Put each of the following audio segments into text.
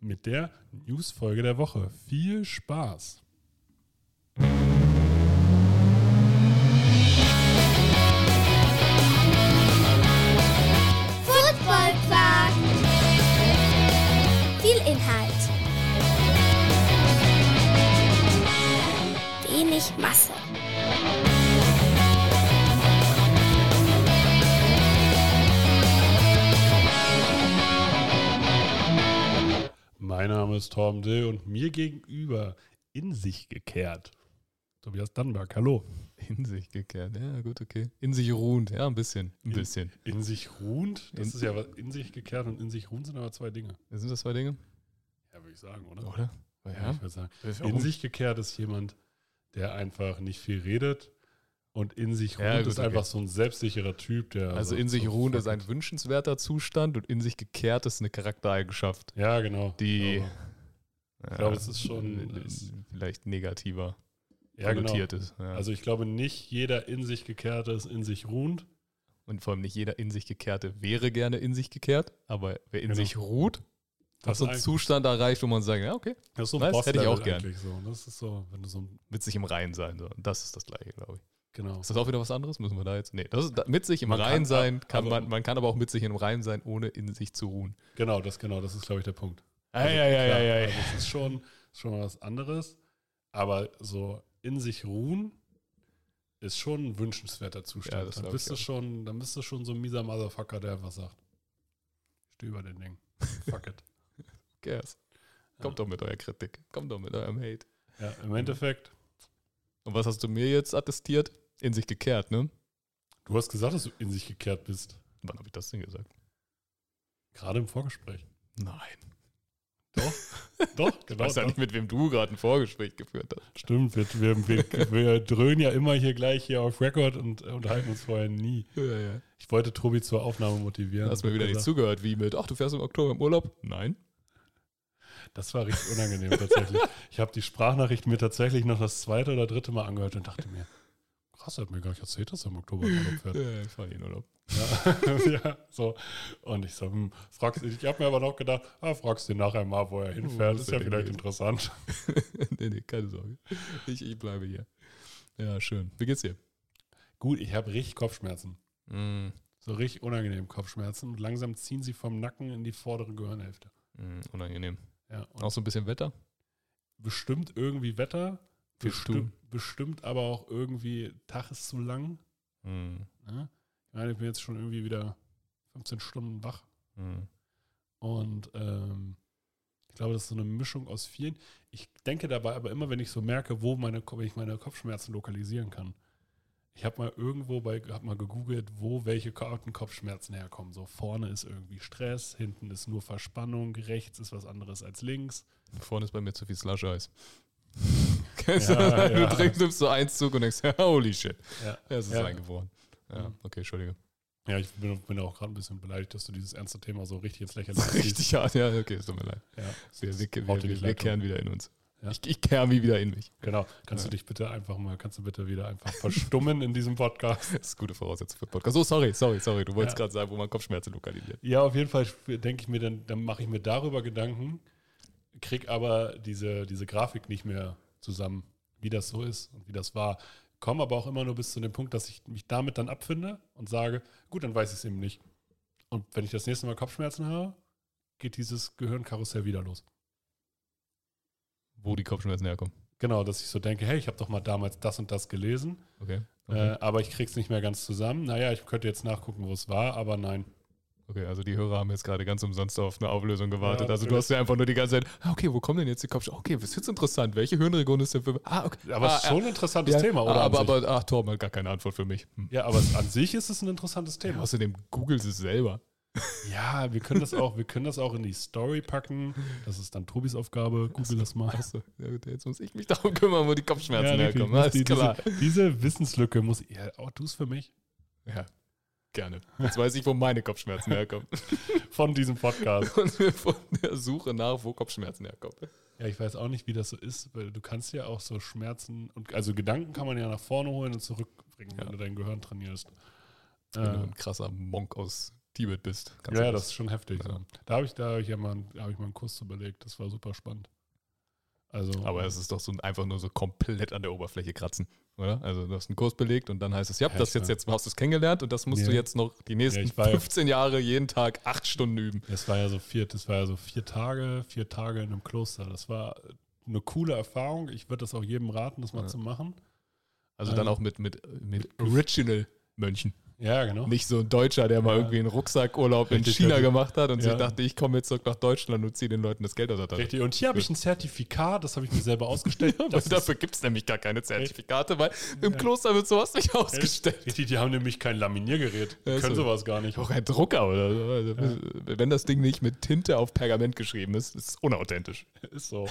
mit der Newsfolge der Woche. Viel Spaß! Viel Inhalt. Wenig Masse. Mein Name ist Torben Dill und mir gegenüber in sich gekehrt. Tobias Dannberg, hallo. In sich gekehrt, ja, gut, okay. In sich ruhend, ja, ein bisschen. Ein bisschen. In sich ruhend? Das In- ist ja was, in sich gekehrt und in sich ruhend sind aber zwei Dinge. Sind das zwei Dinge? Ja, würde ich sagen, oder? Oder? Ja, ich würde sagen. In sich gekehrt ist jemand, der einfach nicht viel redet und in sich ruhend Ja, gut, ist okay. einfach so ein selbstsicherer Typ, der. Also so- in sich so ruhend ist ein wünschenswerter Zustand und in sich gekehrt ist eine Charaktereigenschaft, Ja, genau. die Ich glaube, es ist schon- vielleicht negativer ja, genau. ist. Ja. Also ich glaube, nicht jeder in sich gekehrte ist in sich ruhend. und vor allem nicht jeder in sich gekehrte wäre gerne in sich gekehrt, aber wer in Genau. sich ruht, hat Das so ist einen Zustand erreicht, wo man sagt, ja, okay, Das ist so ein Nice, hätte ich auch gern. eigentlich So. Das ist so, wenn du so ein, mit sich im Reinen sein. So. Und das ist das Gleiche, glaube ich. Genau. Ist das auch wieder was anderes? Müssen wir da jetzt? Nee, das ist mit sich im Man kann- Reinen sein kann aber- man, man kann aber auch mit sich im Reinen sein, ohne in sich zu ruhen. Genau, das genau, das ist, glaube ich, der Punkt. Ja, ja, ja, klar, ja, ja, Also das ist schon, schon mal was anderes. Aber so in sich ruhen ist schon ein wünschenswerter Ja, Zustand. das dann, bist du auch. schon, dann bist du schon so ein mieser Motherfucker, der einfach sagt, ich stehe über den Ding. Fuck it. Cares. Kommt doch mit eurer Kritik. Kommt doch mit eurem Hate. Ja, im Endeffekt, Und was hast du mir jetzt attestiert? In sich gekehrt, ne? du hast gesagt, dass du in sich gekehrt bist. Wann habe ich das denn gesagt? Gerade im Vorgespräch. Nein. Doch, doch, Ich genau. weiß ja nicht, mit wem du gerade ein Vorgespräch geführt hast. Stimmt, wir, wir, wir, wir dröhnen ja immer hier gleich hier auf Record und unterhalten uns vorher nie. Ja, ja. Ich wollte Tobi zur Aufnahme motivieren. Hast mir wieder nicht zugehört, wie mit, ach, du fährst im Oktober im Urlaub? Nein. Das war richtig unangenehm tatsächlich. Ich habe die Sprachnachricht mir tatsächlich noch das zweite oder dritte Mal angehört und dachte mir, krass, er hat mir gar nicht erzählt, dass er im Oktober in Urlaub fährt. Ja, ich fahre in Urlaub. Ja, ja, so. Und ich so, hm, fragst, ich habe mir aber noch gedacht, ah, fragst du ihn nachher mal, wo er hinfährt. wo ist ja vielleicht gewesen? interessant. nee, nee, keine Sorge. Ich, ich bleibe hier. Ja, schön. Wie geht's dir? Gut, ich habe richtig Kopfschmerzen. Mm, So richtig unangenehm Kopfschmerzen. Und langsam ziehen sie vom Nacken in die vordere Gehirnhälfte. mm, unangenehm. Ja, und Auch so ein bisschen Wetter? bestimmt irgendwie Wetter, bestimmt, bestimmt aber auch irgendwie Tag ist zu lang. Mm, Ne? Ich meine, ich bin jetzt schon irgendwie wieder 15 Stunden wach. mm. Und ähm, ich glaube, das ist so eine Mischung aus vielen. Ich denke dabei aber immer, wenn ich so merke, wo meine, wenn ich meine Kopfschmerzen lokalisieren kann. Ich habe mal irgendwo bei, habe mal gegoogelt, wo welche harten Kopfschmerzen herkommen. So vorne ist irgendwie Stress, hinten ist nur Verspannung, rechts ist was anderes als links. Vorne ist bei mir zu viel Slush-Eis. Kennst Ja, du ja. Du trinkst, nimmst so einen Zug und denkst, holy shit. Ja, es ist Ja. eingefroren. Ja, Mhm. okay, Entschuldige. ja ich bin, bin auch gerade ein bisschen beleidigt, dass du dieses ernste Thema so richtig ins Lächerliche ziehst. Richtig hart, ja, okay, es tut mir leid. Ja, Wir, wir, wir, wir, kehren wieder in uns. Ja. Ich, ich kehre mich wieder in mich. genau. Kannst Ja. du dich bitte einfach mal, kannst du bitte wieder einfach verstummen in diesem Podcast? Das ist gute Voraussetzung für Podcast. So, sorry, sorry, sorry. Du wolltest Ja. gerade sagen, wo man Kopfschmerzen lokalisiert. Ja, auf jeden Fall denke ich mir dann, dann mache ich mir darüber Gedanken, krieg aber diese, diese Grafik nicht mehr zusammen, wie das so ist und wie das war. Komme aber auch immer nur bis zu dem Punkt, dass ich mich damit dann abfinde und sage, gut, dann weiß ich es eben nicht. Und wenn ich das nächste Mal Kopfschmerzen habe, geht dieses Gehirnkarussell wieder los. Wo die Kopfschmerzen herkommen. Genau, dass ich so denke, hey, ich habe doch mal damals das und das gelesen, Okay. Okay. äh, aber ich krieg's nicht mehr ganz zusammen. Naja, ich könnte jetzt nachgucken, wo es war, aber nein. Okay, also die Hörer haben jetzt gerade ganz umsonst auf eine Auflösung gewartet. Ja, also du hast ja einfach nur die ganze Zeit, ah, okay, wo kommen denn jetzt die Kopfschmerzen? Okay, was ist jetzt interessant? Welche Hirnregion ist denn für Ah, okay. Aber ah, es ist schon ein interessantes ja, Thema, oder? Aber, aber ach, Torben hat gar keine Antwort für mich. Hm. ja, aber an sich ist es ein interessantes Ja, Thema. außerdem googelst es selber. Ja, wir können das auch, wir können das auch in die Story packen. Das ist dann Tobis Aufgabe. Google das mal. Achso, ja, jetzt muss ich mich darum kümmern, wo die Kopfschmerzen richtig. herkommen. Die, diese, diese Wissenslücke muss ich. Ja, oh, du es für mich. Ja, gerne. Jetzt weiß ich, wo meine Kopfschmerzen herkommen. Von diesem Podcast. Und von der Suche nach, wo Kopfschmerzen herkommen. Ja, ich weiß auch nicht, wie das so ist, weil du kannst ja auch so Schmerzen und also Gedanken kann man ja nach vorne holen und zurückbringen, wenn Ja. du dein Gehirn trainierst. Wenn du Äh, ein krasser Monk aus Tibet bist. ja, du ja, das ist schon heftig. Ja. So. Da habe ich, da hab ich ja mal, hab ich mal einen Kurs überlegt. Das war super spannend. Also, Aber es ist doch so einfach nur so komplett an der Oberfläche kratzen, oder? Also du hast einen Kurs belegt und dann heißt es, ja, Ja, das jetzt, jetzt hast du es kennengelernt und das musst du Nee. jetzt noch die nächsten ja- 15 Jahre jeden Tag acht Stunden üben. Das war ja so vier, das war ja so vier Tage, vier Tage in einem Kloster. Das war eine coole Erfahrung. Ich würde das auch jedem raten, das mal Ja. zu machen. Also dann Ähm, auch mit, mit, mit Original-Mönchen. Ja, genau. Nicht so ein Deutscher, der mal Ja. irgendwie einen Rucksackurlaub in Richtig, China richtig. gemacht hat und Ja. sich dachte, ich komme jetzt zurück nach Deutschland und ziehe den Leuten das Geld aus der Tasche. Richtig. Und hier habe ich ein Zertifikat, das habe ich mir selber ausgestellt. Ist- dafür gibt es nämlich gar keine Zertifikate, weil im Kloster wird sowas nicht ausgestellt. Richtig, die haben nämlich kein Laminiergerät. Die Ja, können so. sowas gar nicht. Auch ein Drucker oder so. Also, Wenn das Ding nicht mit Tinte auf Pergament geschrieben ist, ist es unauthentisch. Ist so.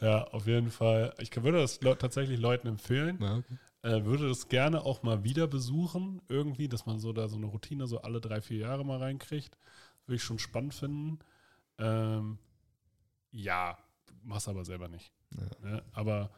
Ja, auf jeden Fall. Ich würde das tatsächlich Leuten empfehlen. Ja, okay. Äh, würde das gerne auch mal wieder besuchen, irgendwie, dass man so da so eine Routine so alle drei, vier Jahre mal reinkriegt. Würde ich schon spannend finden. Ähm, ja, mach's aber selber nicht. Ne? Aber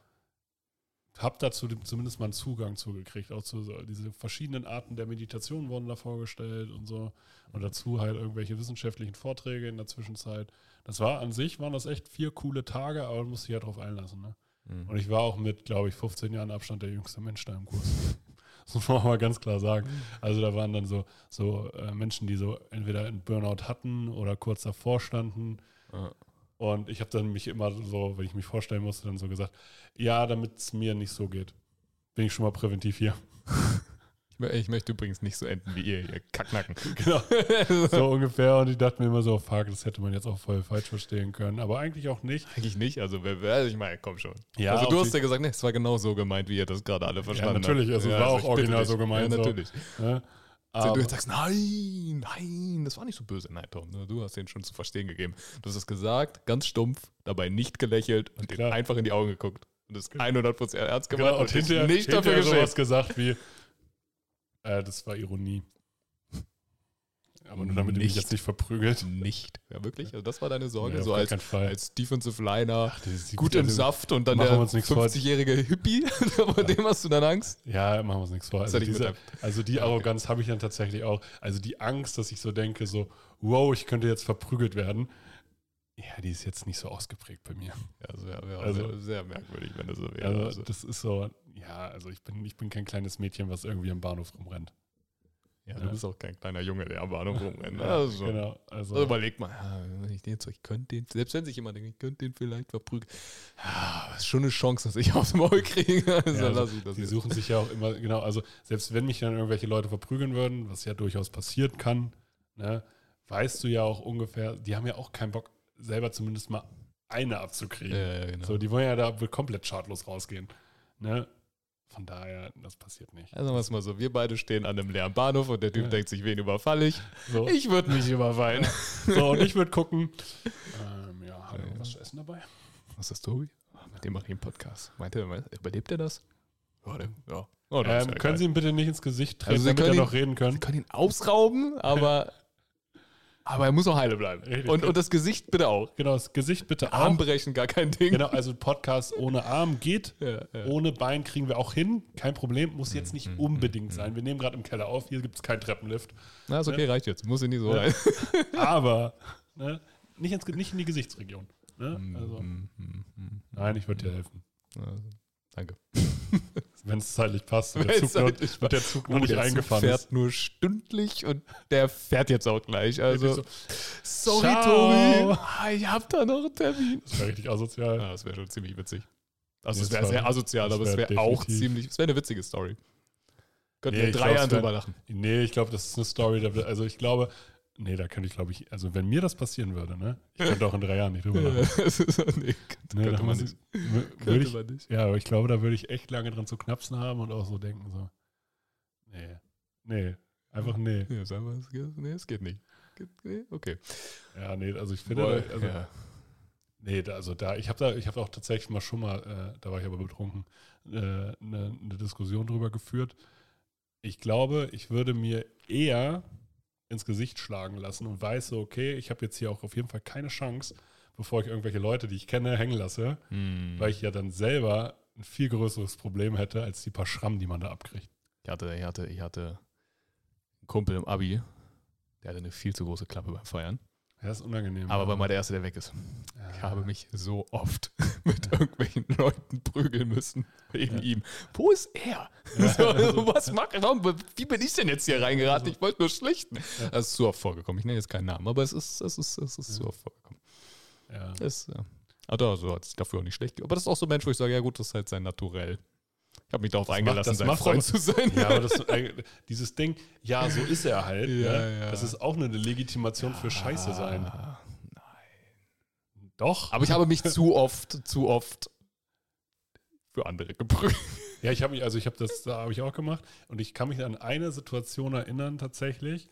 hab dazu zumindest mal einen Zugang zugekriegt. Auch zu so, diese verschiedenen Arten der Meditation wurden da vorgestellt und so. Und dazu halt irgendwelche wissenschaftlichen Vorträge in der Zwischenzeit. Das war an sich, waren das echt vier coole Tage, aber man muss sich ja drauf einlassen. Ne? Mhm. Und ich war auch mit, glaube ich, 15 Jahren Abstand der jüngste Mensch da im Kurs. Das muss man auch mal ganz klar sagen. Also da waren dann so, so äh, Menschen, die so entweder einen Burnout hatten oder kurz davor standen. Ja. Und ich habe dann mich immer so, wenn ich mich vorstellen musste, dann so gesagt, ja, damit es mir nicht so geht, bin ich schon mal präventiv hier. Ich, mö- ich möchte übrigens nicht so enden wie ihr, ihr Kacknacken. genau. So ungefähr. Und ich dachte mir immer so, fuck, das hätte man jetzt auch voll falsch verstehen können. Aber eigentlich auch nicht. Eigentlich nicht, also wer, wer ich meine, komm schon. Ja, also du hast ja gesagt, nee, es war genau so gemeint, wie ihr das gerade alle verstanden natürlich, habt. also es war auch ich bitte original so gemeint, Ja, so. natürlich. Wenn du Aber- jetzt sagst, nein, nein, das war nicht so böse. Nein, Tom, ne, du hast den schon zu verstehen gegeben. Du hast es gesagt, ganz stumpf, dabei nicht gelächelt und Klar. den einfach in die Augen geguckt. Und das 100% ernst gemacht Genau, und und hinterher, nicht dafür hinterher sowas geschämt. gesagt wie, äh, das war Ironie. Aber nur damit ihr mich Nicht. jetzt nicht verprügelt. Nicht. Ja, wirklich? Also das war deine Sorge? Auf so als, als Defensive Liner, die- gut im also, Saft und dann der uns nichts vor. 50-jährige Hippie? Vor dem hast du dann Angst? Ja, machen wir uns nichts vor. Also, diese, also die Arroganz habe ich dann tatsächlich auch. Also die Angst, dass ich so denke, so, wow, ich könnte jetzt verprügelt werden. Ja, die ist jetzt nicht so ausgeprägt bei mir. Ja, das wäre wär Also- sehr, sehr merkwürdig, wenn das so wäre. Also, Also, das ist so, ja, also ich bin, ich bin kein kleines Mädchen, was irgendwie am Bahnhof rumrennt. ja, ja. du bist auch kein kleiner Junge, der am Bahnhof rumrennt. Also, Genau. Also, Also überleg mal, ich den ich könnte den, selbst wenn sich jemand denkt, ich könnte den vielleicht verprügeln, ja, ist schon eine Chance, dass ich aufs Maul kriege. Also, Ja, also lass ich das die jetzt. suchen sich ja auch immer, genau, also selbst wenn mich dann irgendwelche Leute verprügeln würden, was ja durchaus passieren kann, ne, weißt du ja auch ungefähr, die haben ja auch keinen Bock, selber zumindest mal eine abzukriegen. Ja, ja, genau. So, die wollen ja da komplett schadlos rausgehen. Ne? Von daher, das passiert nicht. also wir es mal so, wir beide stehen an einem leeren Bahnhof und der Typ Ja. denkt sich, wen überfalle ich? So, Ich würde mich überfallen. so und ich würde gucken, ähm, ja, hallo, Ja. was zu essen dabei? Was ist das, Tobi? Mit dem mache ich einen Podcast. Meint er, überlebt er das? Ja, der, ja. Oh, Ähm, können geil. Sie ihm bitte nicht ins Gesicht treten, Also Sie damit ihn- noch reden können? Wir können ihn ausrauben, aber, aber er muss noch heile bleiben. Richtig. Und, und das Gesicht bitte auch. Genau, das Gesicht bitte Arm auch. brechen, gar kein Ding. Genau, also Podcast ohne Arm geht. Ja, ja. Ohne Bein kriegen wir auch hin. Kein Problem, muss jetzt Mhm, nicht unbedingt sein. Wir nehmen gerade im Keller auf, hier gibt es keinen Treppenlift. Na, ist okay, reicht jetzt. Muss ich nicht so Ja. rein. Aber ne, nicht, ins, nicht in die Gesichtsregion. Ne? Mhm, Also, nein, ich würde dir helfen. Also, danke. Wenn es zeitlich passt der Zug, noch, zeitlich und der Zug noch nicht Oh, der Zug eingefahren fährt ist. nur stündlich und der fährt jetzt auch gleich. Also, Wirklich sorry, Ciao. Tobi. Ah, ich hab da noch einen Termin. Das wäre richtig asozial. Ja, das wäre schon ziemlich witzig. Also, es wäre sehr asozial, aber es wär wäre auch ziemlich. Es wäre eine witzige Story. Könnten Nee, wir drei Jahren drüber lachen. Nee, ich glaube, das ist eine Story. Also ich glaube, nee, da könnte ich, glaube ich, also wenn mir das passieren würde, ne? Ich könnte auch in drei Jahren nicht drüber Ja, lachen. das ist, nee, Ne, könnte da man muss nicht. würde Könnte ich, man nicht. Ja, aber ich glaube, da würde ich echt lange dran zu knapsen haben und auch so denken, so, nee, nee, einfach nee. Ja, sagen wir, es geht, nee, es geht nicht. Nee, Okay. Ja, nee, also ich finde, Boah, also, ja. nee, da, also da, ich habe da, ich habe auch tatsächlich mal schon mal, äh, da war ich aber betrunken, äh, eine, eine Diskussion drüber geführt. Ich glaube, ich würde mir eher ins Gesicht schlagen lassen und weiß so, okay, ich habe jetzt hier auch auf jeden Fall keine Chance, bevor ich irgendwelche Leute, die ich kenne, hängen lasse, Hm. weil ich ja dann selber ein viel größeres Problem hätte als die paar Schrammen, die man da abkriegt. Ich hatte, ich hatte, ich hatte einen Kumpel im Abi, der hatte eine viel zu große Klappe beim Feiern. Ja, ist unangenehm. Aber mal der Erste, der weg ist. ja. Ich habe mich so oft mit irgendwelchen Leuten prügeln müssen wegen ihm. Wo ist er? So, was macht er? Warum, wie bin ich denn jetzt hier reingeraten? Ich wollte nur schlichten. Das ist zu oft vorgekommen. Ich nenne jetzt keinen Namen, aber es ist, es ist, es ist zu oft vorgekommen. ja. Es, ja. Aber so hat sich dafür auch nicht schlecht. Aber das ist auch so ein Mensch, wo ich sage, ja gut, das ist halt sein Naturell. Ich habe mich darauf macht- eingelassen, das sein macht Freund zu sein. Ja, aber das, äh, dieses Ding, ja, so ist er halt. Ja, ne? ja. Das ist auch eine Legitimation für Scheiße sein. Ah, Doch. Aber ich habe mich zu oft, zu oft für andere geprügelt. Ja, ich habe mich, also ich habe das, da habe ich auch gemacht und ich kann mich an eine Situation erinnern tatsächlich.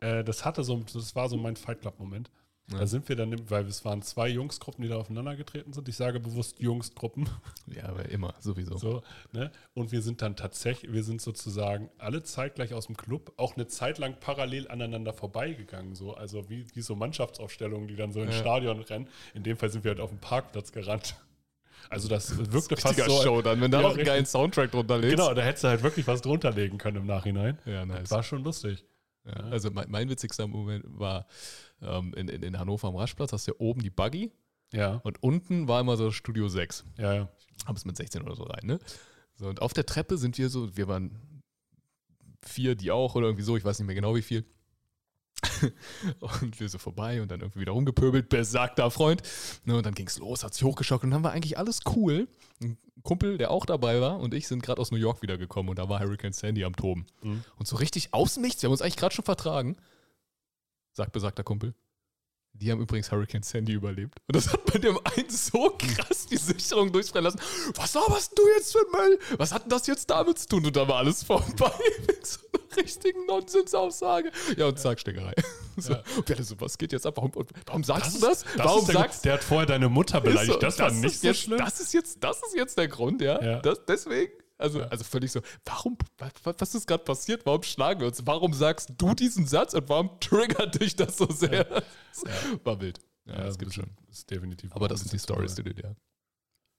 Äh, das hatte so, das war so mein Fight Club Moment. Ja. Da sind wir dann, weil es waren zwei Jungsgruppen, die da aufeinander getreten sind. Ich sage bewusst Jungsgruppen. Ja, aber immer, sowieso. So, ne? Und wir sind dann tatsächlich, wir sind sozusagen alle zeitgleich aus dem Club, auch eine Zeit lang parallel aneinander vorbeigegangen. So. Also wie, wie so Mannschaftsaufstellungen, die dann so ins Ja. Stadion rennen. In dem Fall sind wir halt auf dem Parkplatz gerannt. Also das wirkte fast Richtiger so. Show dann, wenn da Ja, auch einen geilen Soundtrack drunter legst. Genau, da hättest du halt wirklich was drunter legen können im Nachhinein. Ja, nice. Das war schon lustig. Ja, also mein, mein witzigster Moment war ähm, in, in, in Hannover am Raschplatz, hast du ja oben die Buggy Ja, und unten war immer so Studio 6. ja, ja. Haben es mit 16 oder so rein, ne? So, und auf der Treppe sind wir so, wir waren vier, die auch oder irgendwie so, ich weiß nicht mehr genau wie viel. und wir so vorbei und dann irgendwie wieder rumgepöbelt, besagter Freund. Ne, und dann ging's los, hat sich hochgeschockt und dann war eigentlich alles cool. Ein Kumpel, der auch dabei war, und ich sind gerade aus New York wiedergekommen und da war Hurricane Sandy am Toben. Mhm. Und so richtig aus dem Nichts, wir haben uns eigentlich gerade schon vertragen, sagt besagter Kumpel. Die haben übrigens Hurricane Sandy überlebt. Und das hat bei dem einen so krass die Sicherung durchfallen lassen. Was laberst du jetzt für ein Müll? Was hat denn das jetzt damit zu tun? Und da war alles vorbei. Mit so einer richtigen Nonsensaussage. Ja, und zack, Steckerei. So. Und wir alle so, was geht jetzt ab? Warum, warum sagst du das? das warum der, sagst der hat vorher deine Mutter beleidigt. so, das war nicht ist so jetzt, schlimm. Das ist jetzt, das ist jetzt der Grund, ja. Ja. Das, deswegen. Also, Ja. also völlig so, warum, was, ist gerade passiert? Warum schlagen wir uns? Warum sagst du diesen Satz und warum triggert dich das so sehr? Das War wild. Ja, das gibt schon. Ist definitiv. Aber das sind die Stories, die du dir.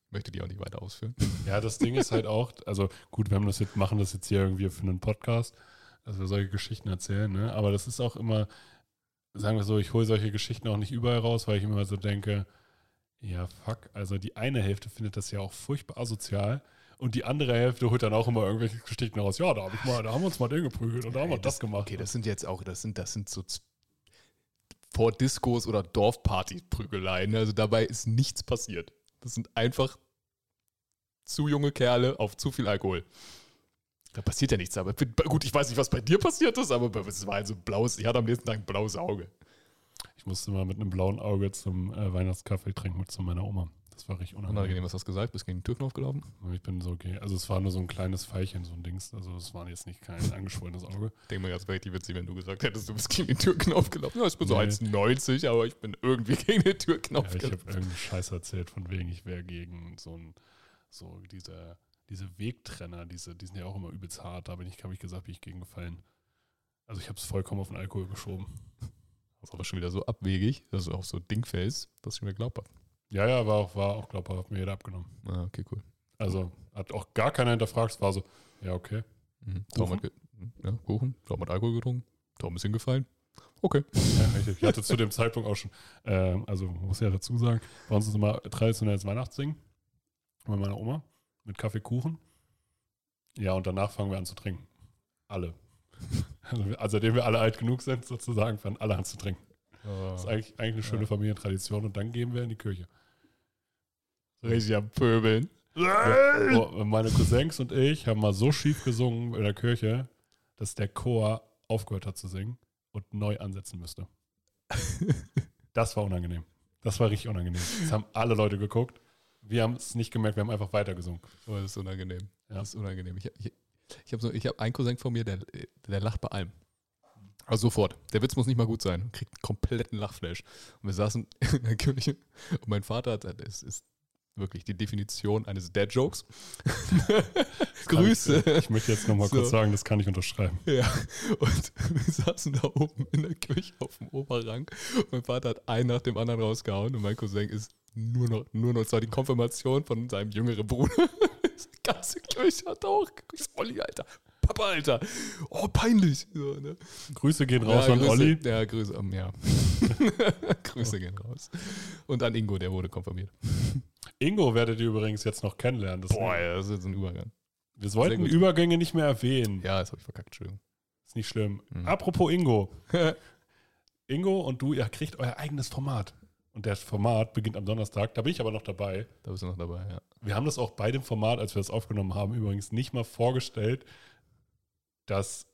Ich möchte die auch nicht weiter ausführen. Ja, das Ding ist halt auch, also gut, wir haben das jetzt, machen das jetzt hier irgendwie für einen Podcast, dass wir solche Geschichten erzählen, ne? Aber das ist auch immer, sagen wir so, ich hole solche Geschichten auch nicht überall raus, weil ich immer so denke, ja, fuck, also die eine Hälfte findet das ja auch furchtbar asozial. Und die andere Hälfte holt dann auch immer irgendwelche Geschichten raus. Ja, da, hab ich mal, da haben wir uns mal den geprügelt und da haben wir das, gemacht. Okay, das sind jetzt auch, das sind, das sind so vor Diskos oder Dorfparty-Prügeleien. Also dabei ist nichts passiert. Das sind einfach zu junge Kerle auf zu viel Alkohol. Da passiert ja nichts. Aber gut, ich weiß nicht, was bei dir passiert ist, aber es war halt so ein blaues, ich hatte am nächsten Tag ein blaues Auge. Ich musste mal mit einem blauen Auge zum äh, Weihnachtskaffee trinken mit zu meiner Oma. Das war richtig unangenehm. Unangenehm, was hast du gesagt? Bist gegen den Türknopf gelaufen? Ich bin so okay. Also es war nur so ein kleines Pfeilchen, so ein Dings. Also es war jetzt nicht kein angeschwollenes Auge. Ich denke mal, das wäre richtig witzig, wenn du gesagt hättest, du bist gegen den Türknopf gelaufen. Ja, ich bin so Nee. 1,90, aber ich bin irgendwie gegen den Türknopf Ja, ich habe gelaufen. irgendeinen Scheiß erzählt, von wegen, ich wäre gegen so ein, so diese, diese Wegtrenner, diese, die sind ja auch immer übelst hart. Da bin ich, habe ich gesagt, bin ich gegen gefallen. Also ich habe es vollkommen auf den Alkohol geschoben. Das ist aber schon wieder so abwegig, dass du auch so Dingface, dass ich mir glaubt habe. Ja, ja, war auch, war auch glaubhaft, hat mir jeder abgenommen. Ah, okay, cool. Also hat auch gar keiner hinterfragt, es war so, ja, okay. Mhm. Tom hat, ja, Kuchen, Tom hat Alkohol getrunken, Tom ist hingefallen. Okay. Ja, richtig. Ich hatte zu dem Zeitpunkt auch schon, ähm, also muss ja dazu sagen, bei uns ist immer traditionelles Weihnachtssingen bei meiner Oma mit Kaffee, Kuchen. Ja, und danach fangen wir an zu trinken. Alle. Also, also seitdem wir alle alt genug sind, sozusagen, fangen alle an zu trinken. Das ist eigentlich, eigentlich eine schöne Ja. Familientradition und dann gehen wir in die Kirche. Richtig am Pöbeln. Oh, meine Cousins und ich haben mal so schief gesungen in der Kirche, dass der Chor aufgehört hat zu singen und neu ansetzen müsste. Das war unangenehm. Das war richtig unangenehm. Das haben alle Leute geguckt. Wir haben es nicht gemerkt, wir haben einfach weitergesungen. Oh, das ist unangenehm. Ja. Das ist unangenehm. Ich, ich, ich habe so, ich hab einen Cousin von mir, der, der lacht bei allem. Also sofort. Der Witz muss nicht mal gut sein. Kriegt einen kompletten Lachflash. Und wir saßen in der Küche und mein Vater hat, es ist wirklich die Definition eines Dad-Jokes. Grüße. Ich möchte jetzt nochmal So. kurz sagen, das kann ich unterschreiben. Ja, und wir saßen da oben in der Küche auf dem Oberrang. Mein Vater hat einen nach dem anderen rausgehauen und mein Cousin ist nur noch, nur noch, es war die Konfirmation von seinem jüngeren Bruder. Die ganze Kirche hat auch geguckt. Olli, Alter. Papa, Alter. Oh, peinlich. So, ne? Grüße gehen raus ja, an Grüße, Olli. Ja, Grüße, ähm, ja. Grüße gehen raus. Und an Ingo, der wurde konfirmiert. Ingo werdet ihr übrigens jetzt noch kennenlernen. Das Boah, ja, das ist jetzt ein Übergang. wir sollten. Übergänge nicht mehr erwähnen. Ja, das habe ich verkackt, Entschuldigung. Ist nicht schlimm. Mhm. Apropos Ingo. Ingo und du, ihr kriegt euer eigenes Format. Und das Format beginnt am Donnerstag. Da bin ich aber noch dabei. Da bist du noch dabei, ja. Wir haben das auch bei dem Format, als wir das aufgenommen haben, übrigens nicht mal vorgestellt, dass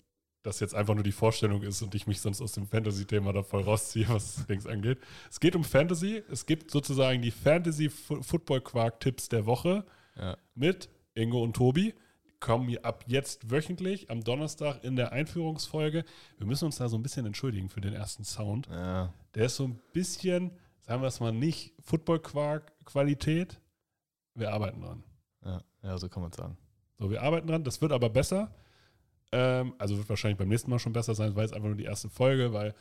das jetzt einfach nur die Vorstellung ist und ich mich sonst aus dem Fantasy-Thema da voll rausziehe, was Dings angeht. Es geht um Fantasy. Es gibt sozusagen die Fantasy-Football-Quark-Tipps der Woche Ja. mit Ingo und Tobi. Kommen hier ab jetzt wöchentlich am Donnerstag in der Einführungsfolge. Wir müssen uns da so ein bisschen entschuldigen für den ersten Sound. Ja. Der ist so ein bisschen, sagen wir es mal nicht, Football-Quark-Qualität. Wir arbeiten dran. Ja, ja, so kann man sagen. So, wir arbeiten dran. Das wird aber besser. Ähm, also wird wahrscheinlich beim nächsten Mal schon besser sein. Das war jetzt einfach nur die erste Folge, weil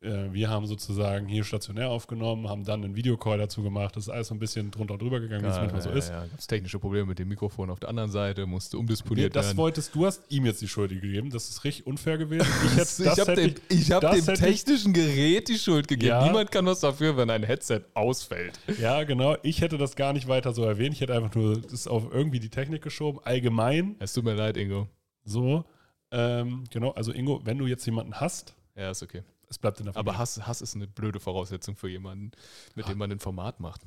äh, wir haben sozusagen hier stationär aufgenommen, haben dann einen Videocall dazu gemacht. Das ist alles so ein bisschen drunter und drüber gegangen, wie es manchmal so ist. Ja, gab's technische Probleme mit dem Mikrofon auf der anderen Seite, musste Nee, umdisponiert das werden. wolltest du, hast ihm jetzt die Schuld gegeben. Das ist richtig unfair gewesen. Ich, hätte, das ich habe dem, ich hab das dem technischen Gerät die Schuld gegeben. Ja. Niemand kann was dafür, wenn ein Headset ausfällt. Ja, genau. Ich hätte das gar nicht weiter so erwähnt. Ich hätte einfach nur das auf irgendwie die Technik geschoben. Allgemein Es tut mir leid, Ingo. so. Ähm, genau, also Ingo, wenn du jetzt jemanden hast, Ja, ist okay. es bleibt in der Familie. Aber Hass, Hass ist eine blöde Voraussetzung für jemanden, mit dem man ein Format macht.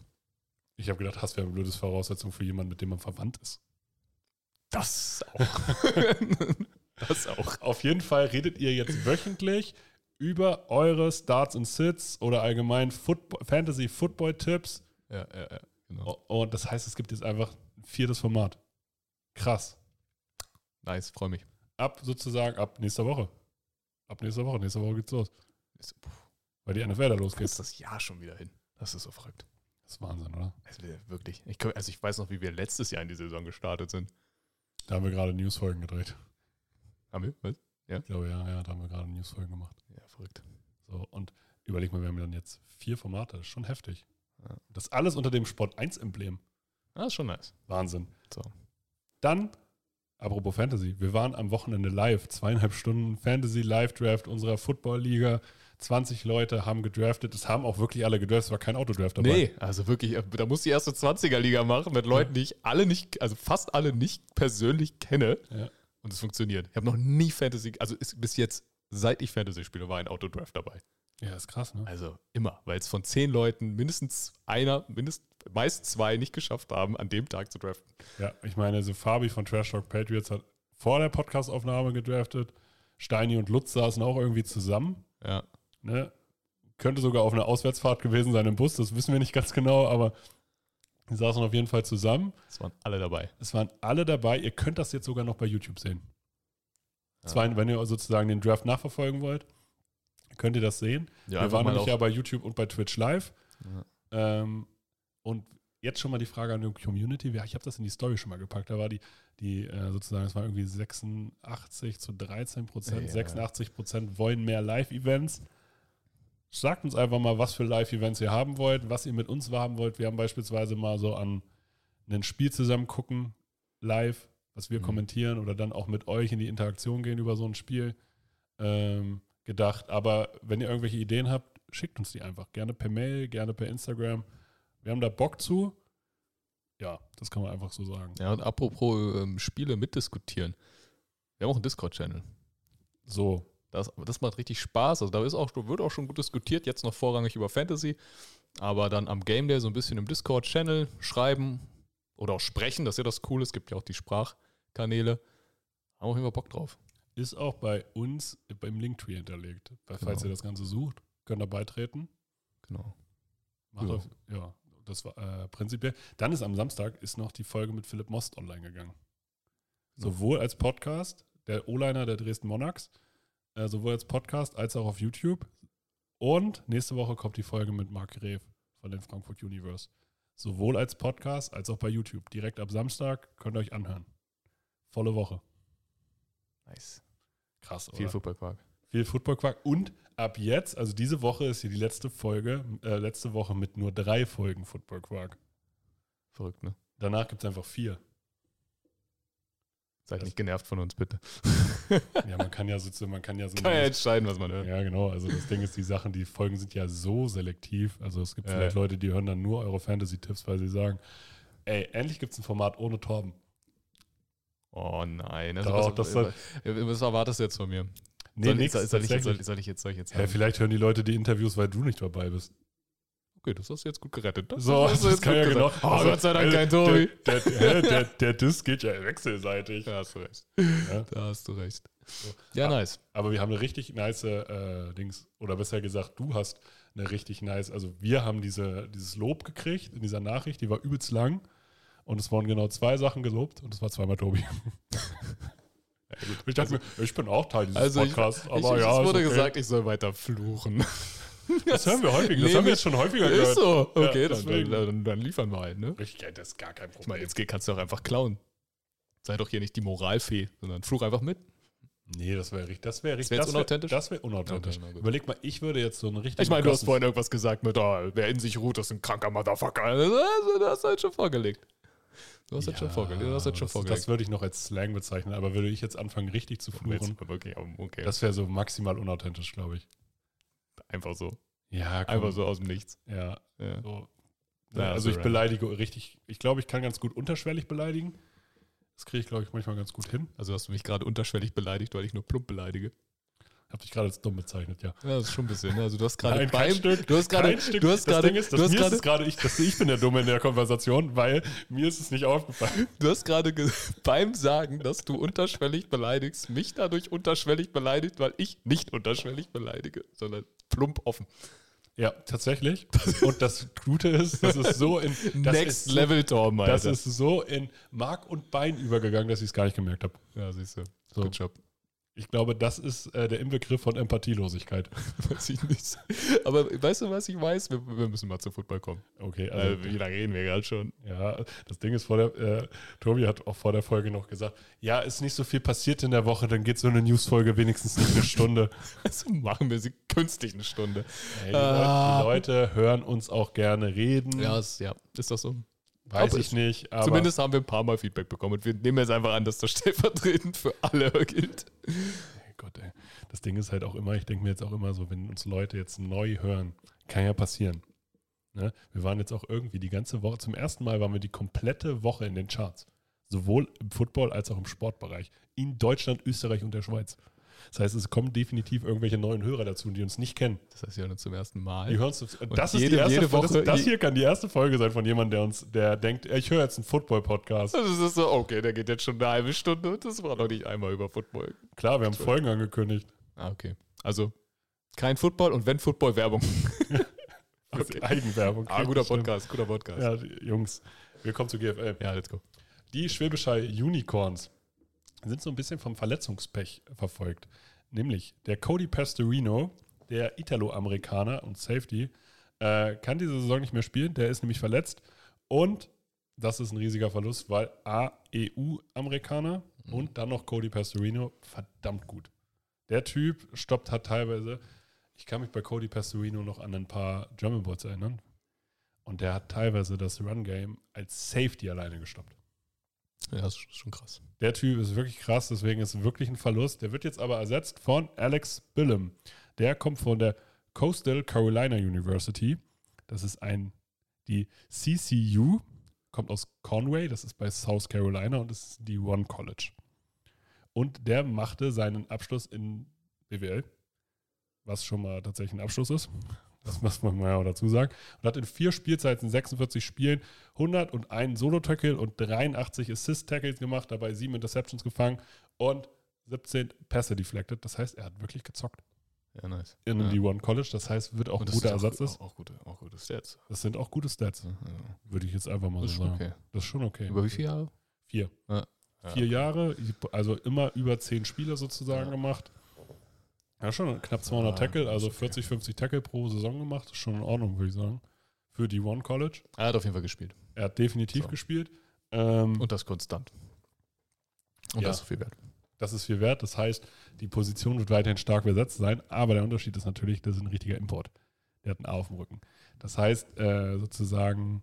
ich habe gedacht, Hass wäre eine blöde Voraussetzung für jemanden, mit dem man verwandt ist. Das auch. das auch. Auf jeden Fall redet ihr jetzt wöchentlich über eure Starts und Sits oder allgemein Football, Fantasy Football Tipps. Ja, ja, ja. Genau. Und das heißt, es gibt jetzt einfach ein viertes Format. Krass. Nice, freue mich. Ab sozusagen, ab nächster Woche. Ab nächster Woche. Nächste Woche geht's los. Puh, Weil die NFL da losgeht. ist das Jahr schon wieder hin? Das ist so verrückt. Das ist Wahnsinn, oder? Also wir- wirklich. Ich, also ich weiß noch, wie wir letztes Jahr in die Saison gestartet sind. Da haben wir gerade Newsfolgen gedreht. Haben wir? Was? Ich glaube, ja, ja, da haben wir gerade Newsfolgen gemacht. Ja, verrückt. So, und überleg mal, wir haben dann jetzt vier Formate. Das ist schon heftig. Ja. Das alles unter dem Sport 1-Emblem. Ah, ist schon nice. Wahnsinn. So. Dann, apropos Fantasy, wir waren am Wochenende live, zweieinhalb Stunden Fantasy Live Draft unserer Football-Liga. 20 Leute haben gedraftet. Es haben auch wirklich alle gedraftet. Es war kein Autodraft dabei. Nee, also wirklich, äh, da muss die erste 20er-Liga machen mit Leuten, die ich alle nicht, also fast alle nicht persönlich kenne. Ja. Und es funktioniert. Ich habe noch nie Fantasy, also ist bis jetzt, seit ich Fantasy spiele, war ein Autodraft dabei. Ja, ist krass, ne? Also immer, weil es von zehn Leuten mindestens einer, mindest, meist zwei nicht geschafft haben, an dem Tag zu draften. Ja, ich meine, also Fabi von Trash Talk Patriots hat vor der Podcastaufnahme gedraftet. Steini und Lutz saßen auch irgendwie zusammen. Ja. Ne? Könnte sogar auf einer Auswärtsfahrt gewesen sein im Bus, das wissen wir nicht ganz genau, aber die saßen auf jeden Fall zusammen. Es waren alle dabei. Es waren alle dabei. Ihr könnt das jetzt sogar noch bei YouTube sehen. Ja. Zwar, wenn ihr sozusagen den Draft nachverfolgen wollt, könnt ihr das sehen. Ja, wir waren nämlich ja bei YouTube und bei Twitch live. Ja. Ähm, und jetzt schon mal die Frage an die Community. Ich habe das in die Story schon mal gepackt. Da war die, die äh, sozusagen, es war irgendwie 86 zu 13 Prozent. Ja. 86 Prozent wollen mehr Live-Events. Sagt uns einfach mal, was für Live-Events ihr haben wollt, was ihr mit uns haben wollt. Wir haben beispielsweise mal so an ein Spiel zusammen gucken, live, was wir Mhm. kommentieren oder dann auch mit euch in die Interaktion gehen über so ein Spiel ähm, gedacht. Aber wenn ihr irgendwelche Ideen habt, schickt uns die einfach. Gerne per Mail, gerne per Instagram. Wir haben da Bock zu. Ja, das kann man einfach so sagen. Ja, und apropos ähm, Spiele mitdiskutieren. Wir haben auch einen Discord-Channel. So, Das, das macht richtig Spaß. Also da ist auch, wird auch schon gut diskutiert, jetzt noch vorrangig über Fantasy. Aber dann am Game Day so ein bisschen im Discord-Channel schreiben oder auch sprechen, das ist ja das Coole. Es gibt ja auch die Sprachkanäle. Haben wir auf jeden Fall Bock drauf. ist auch bei uns beim Linktree hinterlegt. Weil, falls Genau. ihr das Ganze sucht, könnt ihr beitreten. Genau. Macht Ja. auf, ja, das war äh, prinzipiell. Dann ist am Samstag ist noch die Folge mit Philipp Most online gegangen. Genau. Sowohl als Podcast, der O-Liner der Dresden Monarchs, äh, sowohl als Podcast als auch auf YouTube. Und nächste Woche kommt die Folge mit Marc Rev von den Frankfurt Universe. Sowohl als Podcast als auch bei YouTube. Direkt ab Samstag könnt ihr euch anhören. Volle Woche. Nice. Krass, oder? Viel Footballquark. Viel Football-Quark. Und ab jetzt, also diese Woche ist hier die letzte Folge, äh, letzte Woche mit nur drei Folgen Football-Quark. Verrückt, ne? Danach gibt es einfach vier. Seid Das- nicht genervt von uns, bitte. Ja, man kann ja so, man kann ja so Kann ja entscheiden, was man hört. Ja, genau. Also das Ding ist, die Sachen, die Folgen sind ja so selektiv. Also es gibt Ja, vielleicht. Leute, die hören dann nur eure Fantasy-Tipps, weil sie sagen, ey, endlich gibt es ein Format ohne Torben. Oh nein. Doch, was, das soll- was erwartest du jetzt von mir? Nee, soll, nix, soll, soll, ich jetzt, soll, soll ich jetzt, soll ich jetzt Ja, sagen? vielleicht hören die Leute die Interviews, weil du nicht dabei bist. Okay, das hast du jetzt gut gerettet. Das So, hast du das kann ja genau. Oh, Also, Gott sei Dank äh, kein Tobi. Der, der, der, der, Diss geht ja wechselseitig. Da hast du recht. Ja. Da hast du recht. Ja, Ah. nice. Aber wir haben eine richtig nice äh, Dings, oder besser gesagt, du hast eine richtig nice, also wir haben diese, dieses Lob gekriegt in dieser Nachricht, die war übelst lang und es wurden genau zwei Sachen gelobt und es war zweimal Tobi. ich dachte mir, ich bin auch Teil dieses Also Podcasts, ich, aber ich, ja, es ist wurde okay. gesagt, ich soll weiter fluchen. das hören wir häufig, das haben wir jetzt schon häufiger Ist gehört. so. Ja, Okay, dann, deswegen. dann, dann, liefern wir halt, ne? Richtig, das ist gar kein Ich meine, Problem. jetzt kannst du auch einfach klauen. Sei doch hier nicht die Moralfee, sondern fluch einfach mit. Nee, das wäre richtig, das wäre richtig, das wäre unauthentisch? das wär unauthentisch. Okay. Überleg mal, ich würde jetzt so einen richtigen Ich meine, du hast vorhin irgendwas gesagt mit, oh, wer in sich ruht, ist ein kranker Motherfucker. Also, du hast halt schon vorgelegt. Du hast halt schon vorgelegt. Du hast schon vorgelegt. das würde ich noch als Slang bezeichnen, aber würde ich jetzt anfangen, richtig zu fluchen, Okay, okay. das wäre so maximal unauthentisch, glaube ich. einfach so. Ja, komm. Einfach so aus dem Nichts. Ja, Ja. so. Ja, Ja, also so ich random. beleidige richtig, ich glaube, ich kann ganz gut unterschwellig beleidigen. Das kriege ich, glaube ich, manchmal ganz gut hin. Also hast du mich gerade unterschwellig beleidigt, weil ich nur plump beleidige. Hab dich gerade als dumm bezeichnet, ja. Ja, das ist schon ein bisschen. ne? Also du hast gerade beim, Stück, du hast gerade, du hast das gerade, Ding ist, du dass hast mir ist gerade, ich, dass ich bin der Dumme in der Konversation, weil mir ist es nicht aufgefallen. du hast gerade ge- beim Sagen, dass du unterschwellig beleidigst, mich dadurch unterschwellig beleidigt, weil ich nicht unterschwellig beleidige, sondern plump offen. Ja, tatsächlich. Und das Gute ist, das ist so in das Next ist Level Torben, Alter. Das ist so in Mark und Bein übergegangen, dass ich es gar nicht gemerkt habe. ja, siehst du. So. Good job. Ich glaube, das ist äh, der Inbegriff von Empathielosigkeit. Weiß ich nicht. Aber weißt du, was ich weiß? Wir, wir müssen mal zu Football kommen. Okay, Also, also wie lange reden wir gerade schon? Ja, das Ding ist, vor der, äh, Tobi hat auch vor der Folge noch gesagt, ja, ist nicht so viel passiert in der Woche, dann geht so eine Newsfolge wenigstens nicht eine Stunde. Also machen wir sie künstlich eine Stunde. Ey, die, Ah. Leute, die Leute hören uns auch gerne reden. Ja, ist, ja, ist das so? Weiß ich ich- nicht, aber Zumindest haben wir ein paar Mal Feedback bekommen und wir nehmen jetzt einfach an, dass das stellvertretend für alle gilt. Ey Gott, ey. Das Ding ist halt auch immer, ich denke mir jetzt auch immer so, wenn uns Leute jetzt neu hören, kann ja passieren. Ne? Wir waren jetzt auch irgendwie die ganze Woche, zum ersten Mal waren wir die komplette Woche in den Charts. Sowohl im Football als auch im Sportbereich. In Deutschland, Österreich und der Schweiz. Das heißt, es kommen definitiv irgendwelche neuen Hörer dazu, die uns nicht kennen. Das heißt, wir hören uns zum ersten Mal. Die hören uns, das ist jede- die erste jede Folge. Woche- Das, das hier kann die erste Folge sein von jemandem, der uns, der denkt, ich höre jetzt einen Football-Podcast. Also es ist so, okay, der geht jetzt schon eine halbe Stunde und das war noch nicht einmal über Football. Klar, wir haben Folgen angekündigt. Ah, okay. Also kein Football und wenn Football, Werbung. Das ist Eigenwerbung. Ah, guter Podcast, guter Podcast. Ja, Jungs, willkommen zu GFL. ja let's go. Die Schwäbischer Unicorns sind so ein bisschen vom Verletzungspech verfolgt. Nämlich der Cody Pastorino, der Italo-Amerikaner und Safety, äh, kann diese Saison nicht mehr spielen. Der ist nämlich verletzt. Und das ist ein riesiger Verlust, weil A, EU-Amerikaner und dann noch Cody Pastorino, verdammt gut. Der Typ stoppt hat teilweise, ich kann mich bei Cody Pastorino noch an ein paar German Boards erinnern. Und der hat teilweise das Run-Game als Safety alleine gestoppt. Ja, das ist schon krass. Der Typ ist wirklich krass, deswegen ist es wirklich ein Verlust. Der wird jetzt aber ersetzt von Alex Billum. Der kommt von der Coastal Carolina University. Das ist ein, die CCU, kommt aus Conway, das ist bei South Carolina und das ist die One College. Und der machte seinen Abschluss in BWL, was schon mal tatsächlich ein Abschluss ist. Das muss man mal dazu sagen. Und hat in vier Spielzeiten, 46 Spielen, 101 Solo-Tackle und 83 Assist-Tackles gemacht, dabei sieben Interceptions gefangen und 17 Pässe deflected. Das heißt, er hat wirklich gezockt Ja, nice. in ja. die One College. Das heißt, wird auch ein das guter Ersatz auch, ist. Auch, auch, gute, auch gute Stats. Das sind auch gute Stats, Ja, würde ich jetzt einfach mal Das so sagen. okay. Das ist schon okay. Über wie viele Jahre? Vier. Ja. Vier Jahre, also immer über zehn Spiele sozusagen Ja. gemacht. Ja, schon knapp 200 Ah, Tackle, also ist okay. 40, 50 Tackle pro Saison gemacht. Ist schon in Ordnung, würde ich sagen. Für die One College. Er hat auf jeden Fall gespielt. Er hat definitiv So. gespielt. Ähm, Und das konstant. Und Ja. das ist viel wert. das ist viel wert. Das heißt, die Position wird weiterhin stark besetzt sein. Aber der Unterschied ist natürlich, das ist ein richtiger Import. Der hat ein A auf dem Rücken. Das heißt, äh, sozusagen,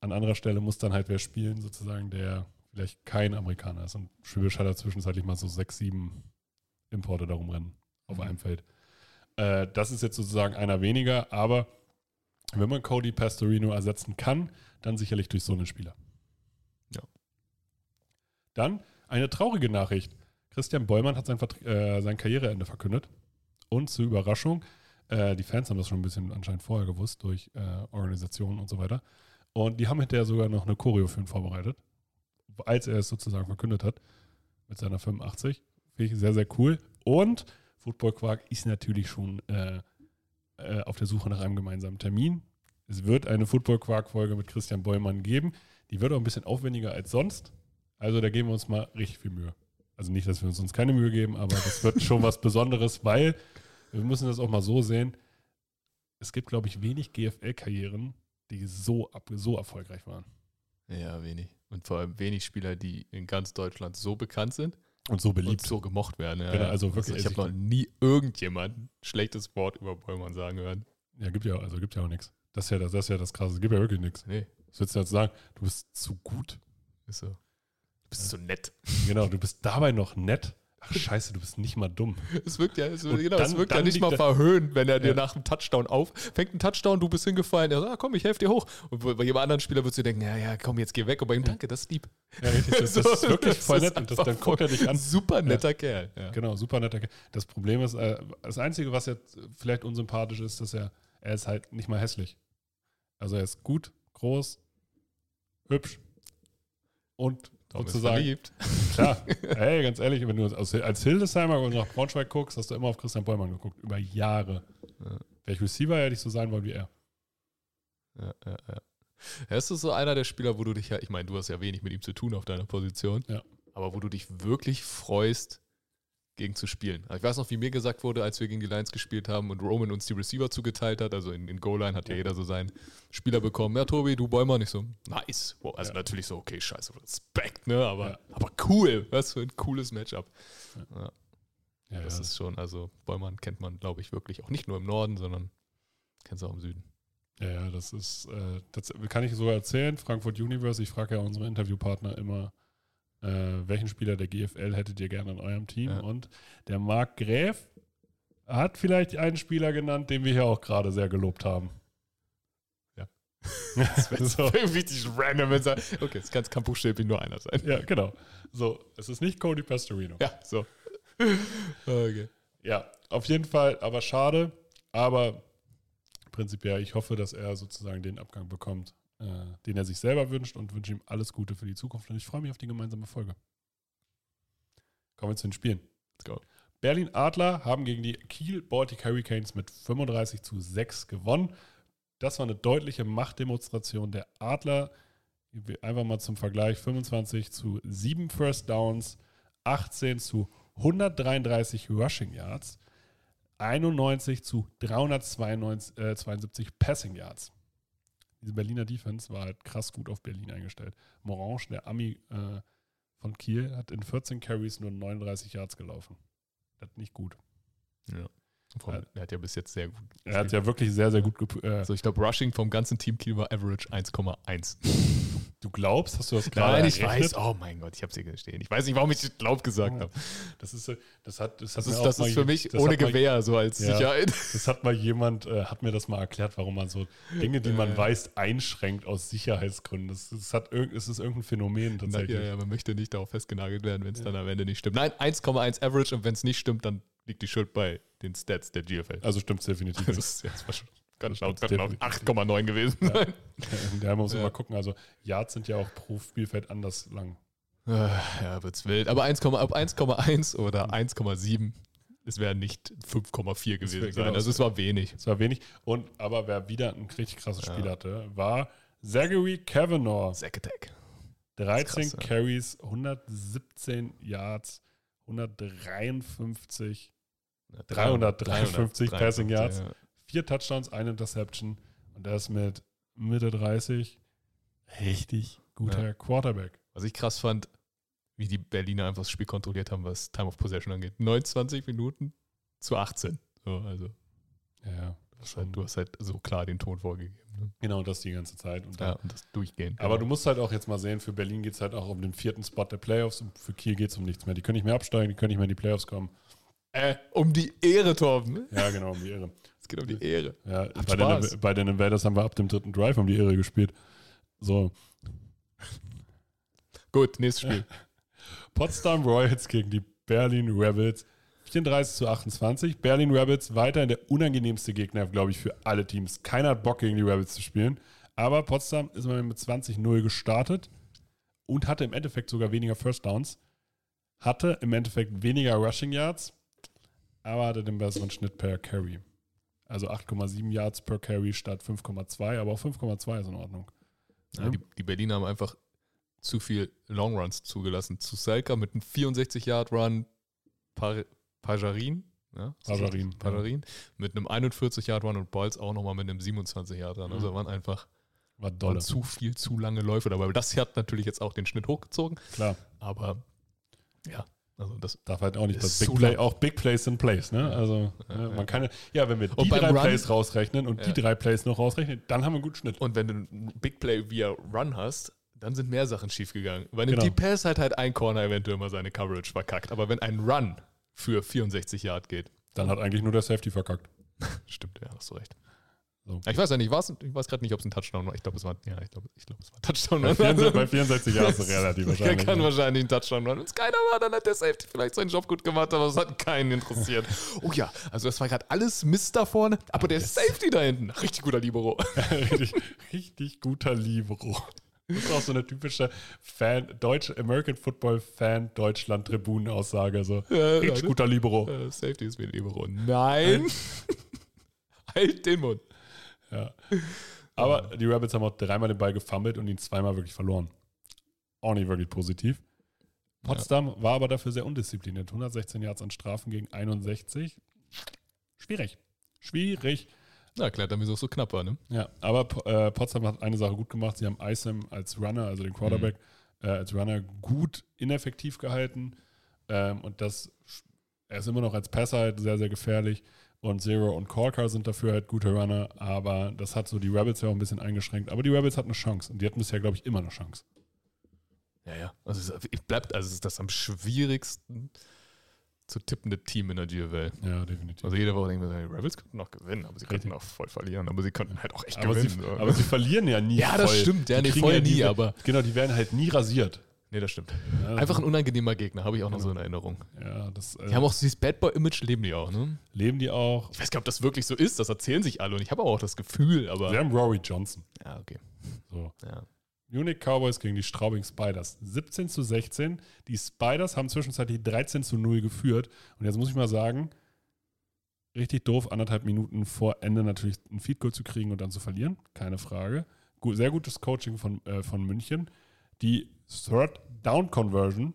an anderer Stelle muss dann halt wer spielen, sozusagen, der vielleicht kein Amerikaner ist. Und Schwäbisch hat er zwischenzeitlich mal so sechs, sieben Importe darum rennen auf einem Feld. Äh, das ist jetzt sozusagen einer weniger, aber wenn man Cody Pastorino ersetzen kann, dann sicherlich durch so einen Spieler. Ja. Dann eine traurige Nachricht. Christian Bollmann hat sein, äh, sein Karriereende verkündet. Und zur Überraschung, äh, die Fans haben das schon ein bisschen anscheinend vorher gewusst, durch äh, Organisationen und so weiter. Und die haben hinterher sogar noch eine Choreo für ihn vorbereitet, als er es sozusagen verkündet hat, mit seiner 85. Finde ich sehr, sehr cool. Und Football Quark ist natürlich schon äh, äh, auf der Suche nach einem gemeinsamen Termin. Es wird eine Football Quark-Folge mit Christian Bollmann geben. Die wird auch ein bisschen aufwendiger als sonst. Also da geben wir uns mal richtig viel Mühe. Also nicht, dass wir uns sonst keine Mühe geben, aber das wird schon was Besonderes, weil wir müssen das auch mal so sehen. Es gibt, glaube ich, wenig GFL-Karrieren, die so, ab, so erfolgreich waren. Ja, wenig. Und vor allem wenig Spieler, die in ganz Deutschland so bekannt sind Und so und beliebt. so gemocht werden. Ja, Genau, ja. also wirklich, ich habe also noch nie irgendjemand ein schlechtes Wort über Bollmann sagen hören. Ja, gibt ja, also gibt ja auch nichts. Das ist ja das, das ist ja das Krasse. Es gibt ja wirklich nichts. Nee, Was würdest du jetzt sagen? Du bist zu gut. ist so. Du bist so nett. Genau, du bist dabei noch nett. Ach scheiße, du bist nicht mal dumm. Es wirkt ja, es, genau, es dann- wirkt ja nicht mal er- verhöhnt, wenn er dir Ja. nach dem Touchdown auf, fängt ein Touchdown, du bist hingefallen, er sagt, ah, komm, ich helfe dir hoch. Und bei jedem anderen Spieler würdest du denken, ja, ja, komm, jetzt geh weg. Und bei ihm, danke, das ist lieb. Ja, richtig. Das, das So, ist wirklich das voll ist nett. Und das, dann guckt er dich an. Super netter Kerl. Ja. Genau, super netter. Kerl. Das Problem ist, äh, das Einzige, was jetzt vielleicht unsympathisch ist, dass er, er ist halt nicht mal hässlich. Also er ist gut, groß, hübsch und Tom ist sozusagen, verliebt. klar, ey, ganz ehrlich, wenn du als, als Hildesheimer und nach Braunschweig guckst, hast du immer auf Christian Bollmann geguckt, über Jahre. Ja. Wäre ich Receiver, hätte ich so sein wollen wie er. Ja, ja, ja. Er ist so einer der Spieler, wo du dich ja, ich meine, du hast ja wenig mit ihm zu tun auf deiner Position, Ja. aber wo du dich wirklich freust, gegen zu spielen. Also ich weiß noch, wie mir gesagt wurde, als wir gegen die Lions gespielt haben und Roman uns die Receiver zugeteilt hat, also in, in Goal-Line hat ja jeder so seinen Spieler bekommen. Ja, Tobi, du Bäumer, nicht so, nice. Wow, also Ja. natürlich so, okay, scheiße, Respekt, ne, aber, Ja. aber cool. Was für ein cooles Matchup. Ja, Ja, das ja. ist schon, also Bäumann kennt man, glaube ich, wirklich auch nicht nur im Norden, sondern kennt es auch im Süden. Ja, ja, das ist, äh, das kann ich sogar erzählen. Frankfurt Universe, ich frage ja unsere Interviewpartner immer, äh, welchen Spieler der GFL hättet ihr gerne in eurem Team? Ja. Und der Marc Gräf hat vielleicht einen Spieler genannt, den wir hier auch gerade sehr gelobt haben. Ja. so, Richtig random, wenn es Okay, es kann buchstäblich nur einer sein. ja, genau. So, es ist nicht Cody Pastorino. Ja, so. Okay. Ja, auf jeden Fall, aber schade. Aber prinzipiell, ich hoffe, dass er sozusagen den Abgang bekommt, äh, den er sich selber wünscht und wünsche ihm alles Gute für die Zukunft. Und ich freue mich auf die gemeinsame Folge. Kommen wir zu den Spielen. Let's go. Berlin Adler haben gegen die Kiel Baltic Hurricanes mit 35 zu 6 gewonnen. Das war eine deutliche Machtdemonstration der Adler. Einfach mal zum Vergleich: 25 zu 7 First Downs, 18 zu 133 Rushing Yards, 91 zu 372 äh, 72 Passing Yards. Diese Berliner Defense war halt krass gut auf Berlin eingestellt. Morange, der Ami äh, von Kiel, hat in 14 Carries nur 39 Yards gelaufen. Das ist nicht gut. Ja. Allem, er hat ja bis jetzt sehr gut. Er hat ja wirklich sehr, sehr gut äh, Also ich glaube, Rushing vom ganzen Team Kiel war Average 1,1. Du glaubst, hast du das gerade Nein, ich errechnet? weiß. Oh mein Gott, ich habe es hier gestehen. Ich weiß nicht, warum ich glaub gesagt habe. Das ist, das hat, das, Das hat ist, das ist für mich ohne mal- Gewehr, so als Ja. Sicherheit. Das hat mal jemand, äh, hat mir das mal erklärt, warum man so Dinge, die man weiß, einschränkt aus Sicherheitsgründen. Das, das hat irgend, es ist irgendein Phänomen Na, tatsächlich. ja, ja, man möchte nicht darauf festgenagelt werden, wenn es dann am Ende nicht stimmt. Nein, 1,1 Average und wenn es nicht stimmt, dann liegt die Schuld bei den Stats der GFL. Also stimmt es definitiv. Das ist jetzt laut, laut definitiv. 8,9 gewesen Ja. sein. Da muss man Ja. mal gucken. Also Yards sind ja auch pro Spielfeld anders lang. Äh, Ja, wird's wild. Aber 1, ab 1,1 oder 1,7, es wäre nicht 5,4 gewesen wär- sein. genau, also es war wenig. Das war wenig. Und aber wer wieder ein richtig krasses Ja. Spiel hatte, war Zachary Kavanaugh. Sack Attack. 13 krass. Carries, 117 Yards, 153 353 Passing Yards, ja. vier Touchdowns, eine Interception und das mit Mitte 30. Richtig guter Ja. Quarterback. Was ich krass fand, wie die Berliner einfach das Spiel kontrolliert haben, was Time of Possession angeht. 29 Minuten zu 18. So, also Ja, ja. du hast, halt, du hast halt so klar den Ton vorgegeben. Ne? Genau das die ganze Zeit. Und Ja, und das durchgehend. Aber genau. du musst halt auch jetzt mal sehen, für Berlin geht es halt auch um den vierten Spot der Playoffs und für Kiel geht es um nichts mehr. Die können nicht mehr absteigen, die können nicht mehr in die Playoffs kommen. Äh, um die Ehre, Torben. Ja, genau, um die Ehre. Es geht um die Ehre. Ja, bei den, bei den Invaders haben wir ab dem dritten Drive um die Ehre gespielt. So, Gut, nächstes Spiel. Potsdam Royals gegen die Berlin Rebels. 34 zu 28. Berlin Rebels weiterhin der unangenehmste Gegner, glaube ich, für alle Teams. Keiner hat Bock, gegen die Rebels zu spielen. Aber Potsdam ist mal mit 20-0 gestartet und hatte im Endeffekt sogar weniger First Downs. Hatte im Endeffekt weniger Rushing Yards, aber hatte den besseren Schnitt per Carry. Also 8,7 Yards per Carry statt 5,2, aber auch 5,2 ist in Ordnung. Ja, die, die Berliner haben einfach zu viel Long Runs zugelassen. Zu Selka mit einem 64-Yard-Run, Par Pajarin, ja, Pajarin? Pajarin mit einem 41-Yard-Run und Balls auch nochmal mit einem 27-Yard-Run. Also Mhm. waren einfach War dolle. zu viel, zu lange Läufe dabei. Das hat natürlich jetzt auch den Schnitt hochgezogen, Klar. aber ja, also das. Darf halt auch nicht das Big Play, auch Big Plays sind Plays, ne? Also Ja, ne, ja. man kann ja, wenn wir die drei Run- Plays rausrechnen und Ja. die drei Plays noch rausrechnen, dann haben wir einen guten Schnitt. Und wenn du ein Big Play via Run hast, dann sind mehr Sachen schiefgegangen. Einem Genau. Deep Pass hat halt ein Corner eventuell mal seine Coverage verkackt. Aber wenn ein Run für 64 Yard geht, Dann hat eigentlich nur der Safety verkackt. stimmt, ja, hast du recht. So. Ich weiß ja nicht, war's, ich weiß gerade nicht, ob es ein Touchdown war. Ich glaube, es war, ja, ich glaube, ich glaube, es war ein Touchdown. Bei 64, bei 64 Jahren ist es relativ Der wahrscheinlich. kann ne? wahrscheinlich ein Touchdown machen. Wenn es keiner war, dann hat der Safety vielleicht seinen Job gut gemacht, aber es hat keinen interessiert. Oh ja, also das war gerade alles Mist da vorne, aber der Safety da hinten, richtig guter Libero. richtig, richtig guter Libero. Das ist auch so eine typische Fan, deutsche American Football Fan Deutschland Tribunen Aussage so. Ja, richtig ja, guter Libero. Äh, Safety ist wie ein Libero. Nein! halt den Mund. Ja. Aber die Rabbits haben auch dreimal den Ball gefummelt und ihn zweimal wirklich verloren. Auch nicht wirklich positiv. Potsdam war aber dafür sehr undiszipliniert. 116 Yards an Strafen gegen 61. Schwierig. Schwierig. Na, klar, dann wieso es so knapp war, ne? Ja, aber äh, Potsdam hat eine Sache gut gemacht. Sie haben Isom als Runner, also den Quarterback, äh, als Runner gut ineffektiv gehalten. Ähm, und das, er ist immer noch als Passer halt sehr, sehr gefährlich. Und Zero und Corker sind dafür halt gute Runner. Aber das hat so die Rabbits ja auch ein bisschen eingeschränkt. Aber die Rabbits hatten eine Chance. Und die hatten bisher, glaube ich, immer eine Chance. Ja, ja. Also es bleibt, also es ist das am schwierigsten zu tippende Team in der GFL. Ja, definitiv. Also jede Woche denken wir, die Rebels könnten noch gewinnen, aber sie könnten auch voll verlieren, aber sie könnten halt auch echt aber, sie, gewinnen. so. aber sie verlieren ja nie Ja, das voll. stimmt. Ja, Die nee, voll nie, diese- aber- Genau, die werden halt nie rasiert. Nee, das stimmt. Ja, Einfach ein unangenehmer Gegner, habe ich auch noch Genau. so in Erinnerung. Ja, das äh, Die haben auch dieses Bad Boy-Image, leben die auch, ne? leben die auch. Ich weiß gar nicht, ob das wirklich so ist, das erzählen sich alle und ich habe aber auch das Gefühl, aber. Sie haben Rory Johnson. Ja, okay. So. Ja. Munich Cowboys gegen die Straubing Spiders. 17 zu 16. Die Spiders haben zwischenzeitlich 13 zu 0 geführt. Und jetzt muss ich mal sagen, richtig doof, anderthalb Minuten vor Ende natürlich ein Feed Goal zu kriegen und dann zu verlieren. Keine Frage. Gut, sehr gutes Coaching von, äh, von München. Die Third Down Conversion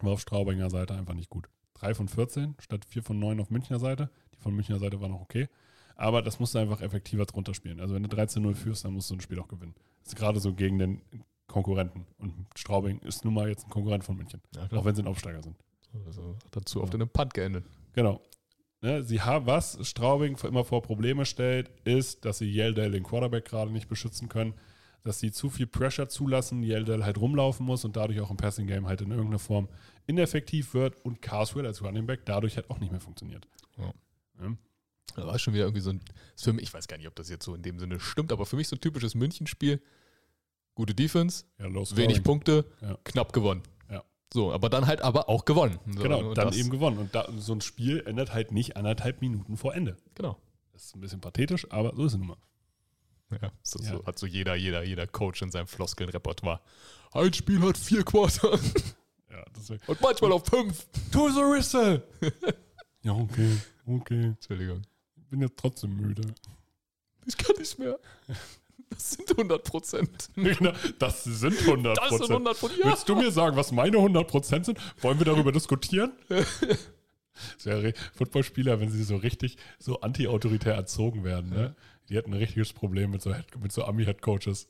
war auf Straubinger Seite einfach nicht gut. 3 von 14 statt 4 von 9 auf Münchner Seite. Die von Münchner Seite war noch okay. Aber das musst du einfach effektiver drunter spielen. Also wenn du 13-0 führst, dann musst du ein Spiel auch gewinnen. Das ist gerade so gegen den Konkurrenten. Und Straubing ist nun mal jetzt ein Konkurrent von München. Ja. Auch wenn sie ein Aufsteiger sind. Also dazu oft in einem Punt geendet. Genau. Ne, sie haben, was Straubing immer vor Probleme stellt, ist, dass sie Yeldale, den Quarterback, gerade nicht beschützen können. Dass sie zu viel Pressure zulassen, Yeldale halt rumlaufen muss und dadurch auch im Passing Game halt in irgendeiner Form ineffektiv wird und Carswell als Running Back dadurch halt auch nicht mehr funktioniert. Ja. Ja. Da war schon wieder irgendwie so ein, für mich, ich weiß gar nicht, ob das jetzt so in dem Sinne stimmt, aber für mich so ein typisches München-Spiel. Gute Defense, Ja, wenig. Punkte, Ja. knapp gewonnen. Ja. So, aber dann halt aber auch gewonnen. So, Genau, dann eben gewonnen. Und da, so ein Spiel ändert halt nicht anderthalb Minuten vor Ende. Genau. Das ist ein bisschen pathetisch, aber so ist es nun mal. Ja, so, Ja. so hat so jeder, jeder, jeder Coach in seinem Floskeln-Repertoire. Ein Spiel hat vier Quarter Ja, und manchmal auch fünf. To the whistle! ja, okay, okay. Entschuldigung. Ich bin jetzt trotzdem müde. Ich kann nicht mehr. Das sind 100 Prozent. Genau, das sind 100 Das sind 100 Prozent. Willst du mir sagen, was meine 100% sind? Wollen wir darüber diskutieren? Das wäre Footballspieler, wenn sie so richtig so anti-autoritär erzogen werden. Ne? Die hätten ein richtiges Problem mit so, mit so Ami-Head-Coaches.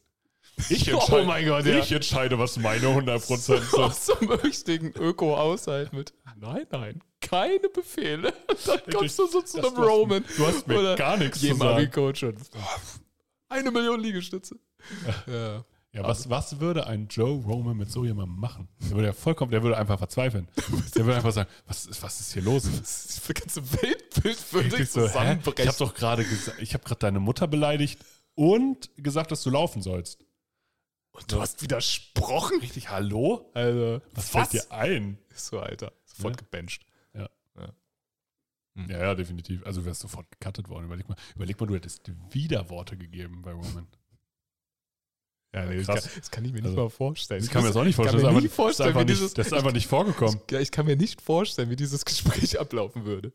Ich Oh entscheide, mein Gott, ja. ich entscheide, was meine 100% sind. Aus so einem richtigen Öko-Haushalt mit. Nein, nein, keine Befehle. Dann kommst du so zu einem Roman. du hast mir gar nichts zu sagen. Und eine Million Liegestütze. Ja. Ja, was, was würde ein Joe Roman mit so jemandem machen? Der würde ja vollkommen, der würde einfach verzweifeln. Der würde einfach sagen, was ist, was ist hier los? Das ganze Weltbild würde Richtig so? Ich habe doch gerade gesagt, ich habe gerade deine Mutter beleidigt und gesagt, dass du laufen sollst. Und du hast widersprochen? Richtig, hallo? Also, Was, fällt dir ein? So, Alter. Sofort Ja. gebencht. Ja, ja, definitiv. Also du wärst sofort gecuttet worden. Überleg mal, überleg mal, du hättest Widerworte gegeben bei Roman. Ja, nee, das, kann, das kann ich mir nicht Also, mal vorstellen. Das kann mir jetzt auch nicht kann vorstellen. mir Das ist einfach- vorstellen, das ist einfach dieses- nicht, das ist einfach nicht vorgekommen. Ja, ich kann mir nicht vorstellen, wie dieses Gespräch ablaufen würde.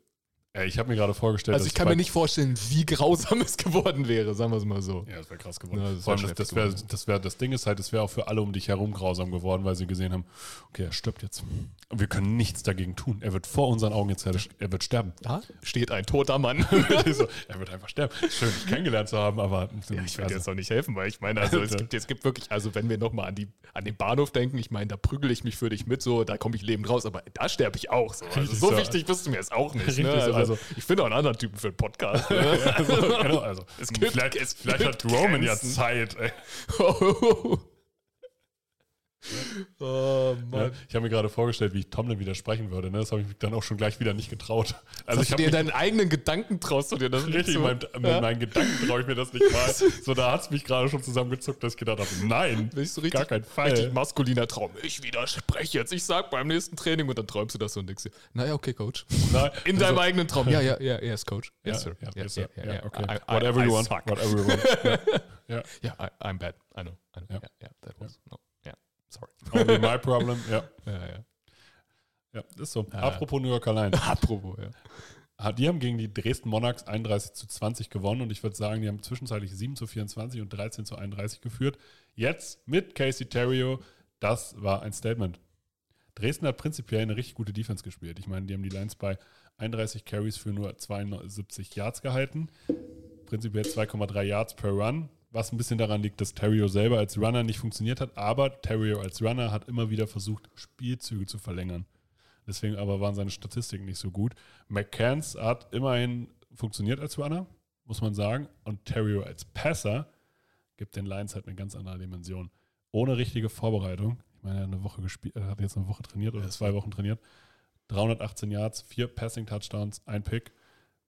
Ja, ich habe mir gerade vorgestellt, Also ich kann mir nicht vorstellen, wie grausam es geworden wäre, sagen wir es mal so. Ja, das wäre krass geworden. Ja, das Vor allem, das, das, schlecht wär, geworden. das, wär, das Ding ist halt, es wäre auch für alle um dich herum grausam geworden, weil sie gesehen haben, okay, er stirbt jetzt. Und wir können nichts dagegen tun. Er wird vor unseren Augen jetzt, er wird sterben. Da steht ein toter Mann. so, er wird einfach sterben. Schön, dich kennengelernt zu haben, aber Ja, ich will also, dir jetzt auch nicht helfen, weil ich meine, also es gibt, es gibt wirklich, also wenn wir nochmal an, die, an den Bahnhof denken, ich meine, da prügel ich mich für dich mit, so, da komme ich lebend raus, aber da sterbe ich auch. So. Also so so. wichtig bist du mir jetzt auch nicht. Ne? so, Also, also- ich finde auch einen anderen Typen für einen Podcast. Ne? also, genau, also Es gibt- vielleicht, es vielleicht hat Roman ja. Zeit. Ey. oh Ja, ich habe mir gerade vorgestellt, wie ich Tomlin widersprechen würde. Ne? Das habe ich mich dann auch schon gleich wieder nicht getraut. Also ich dir deinen eigenen Gedanken traust du dir das nicht richtig zu? in meinem, in Ja? meinen Gedanken traue ich mir das nicht mal. So, da hat es mich gerade schon zusammengezuckt, dass ich gedacht habe, nein, Bist du richtig, gar kein Fall. richtig maskuliner Traum. Ich widerspreche jetzt. Ich sag beim nächsten Training und dann träumst du das so und denkst dir, naja, okay, Coach. Nein, In also- deinem eigenen Traum. Ja, ja, ja, yes, Coach. Ja, Yes, sir. ja, Yeah, yes, sir. yeah, Ja, yeah. okay. I- I- Whatever I you want. suck. Whatever you want. Ja. Ja. Yeah, I, I'm bad. I know. I know. Ja. Yeah, yeah, that was, no. Sorry. Only my problem. Ja. Ja, ja. ja, ist so. Ja. Apropos New Yorker Lions. Apropos, ja. Ah, Die haben gegen die Dresden Monarchs 31 zu 20 gewonnen und ich würde sagen, die haben zwischenzeitlich 7 zu 24 und 13 zu 31 geführt. Jetzt mit Casey Terrio, das war ein Statement. Dresden hat prinzipiell eine richtig gute Defense gespielt. Ich meine, die haben die Lions bei 31 Carries für nur 72 Yards gehalten. Prinzipiell 2,3 Yards per Run, was ein bisschen daran liegt, dass Terrio selber als Runner nicht funktioniert hat, aber Terrio als Runner hat immer wieder versucht, Spielzüge zu verlängern. Deswegen aber waren seine Statistiken nicht so gut. McCanns hat immerhin funktioniert als Runner, muss man sagen. Und Terrio als Passer gibt den Lions halt eine ganz andere Dimension. Ohne richtige Vorbereitung. Ich meine, er hat eine Woche gespielt, hat jetzt eine Woche trainiert oder zwei Wochen trainiert. 318 Yards, vier Passing Touchdowns, ein Pick,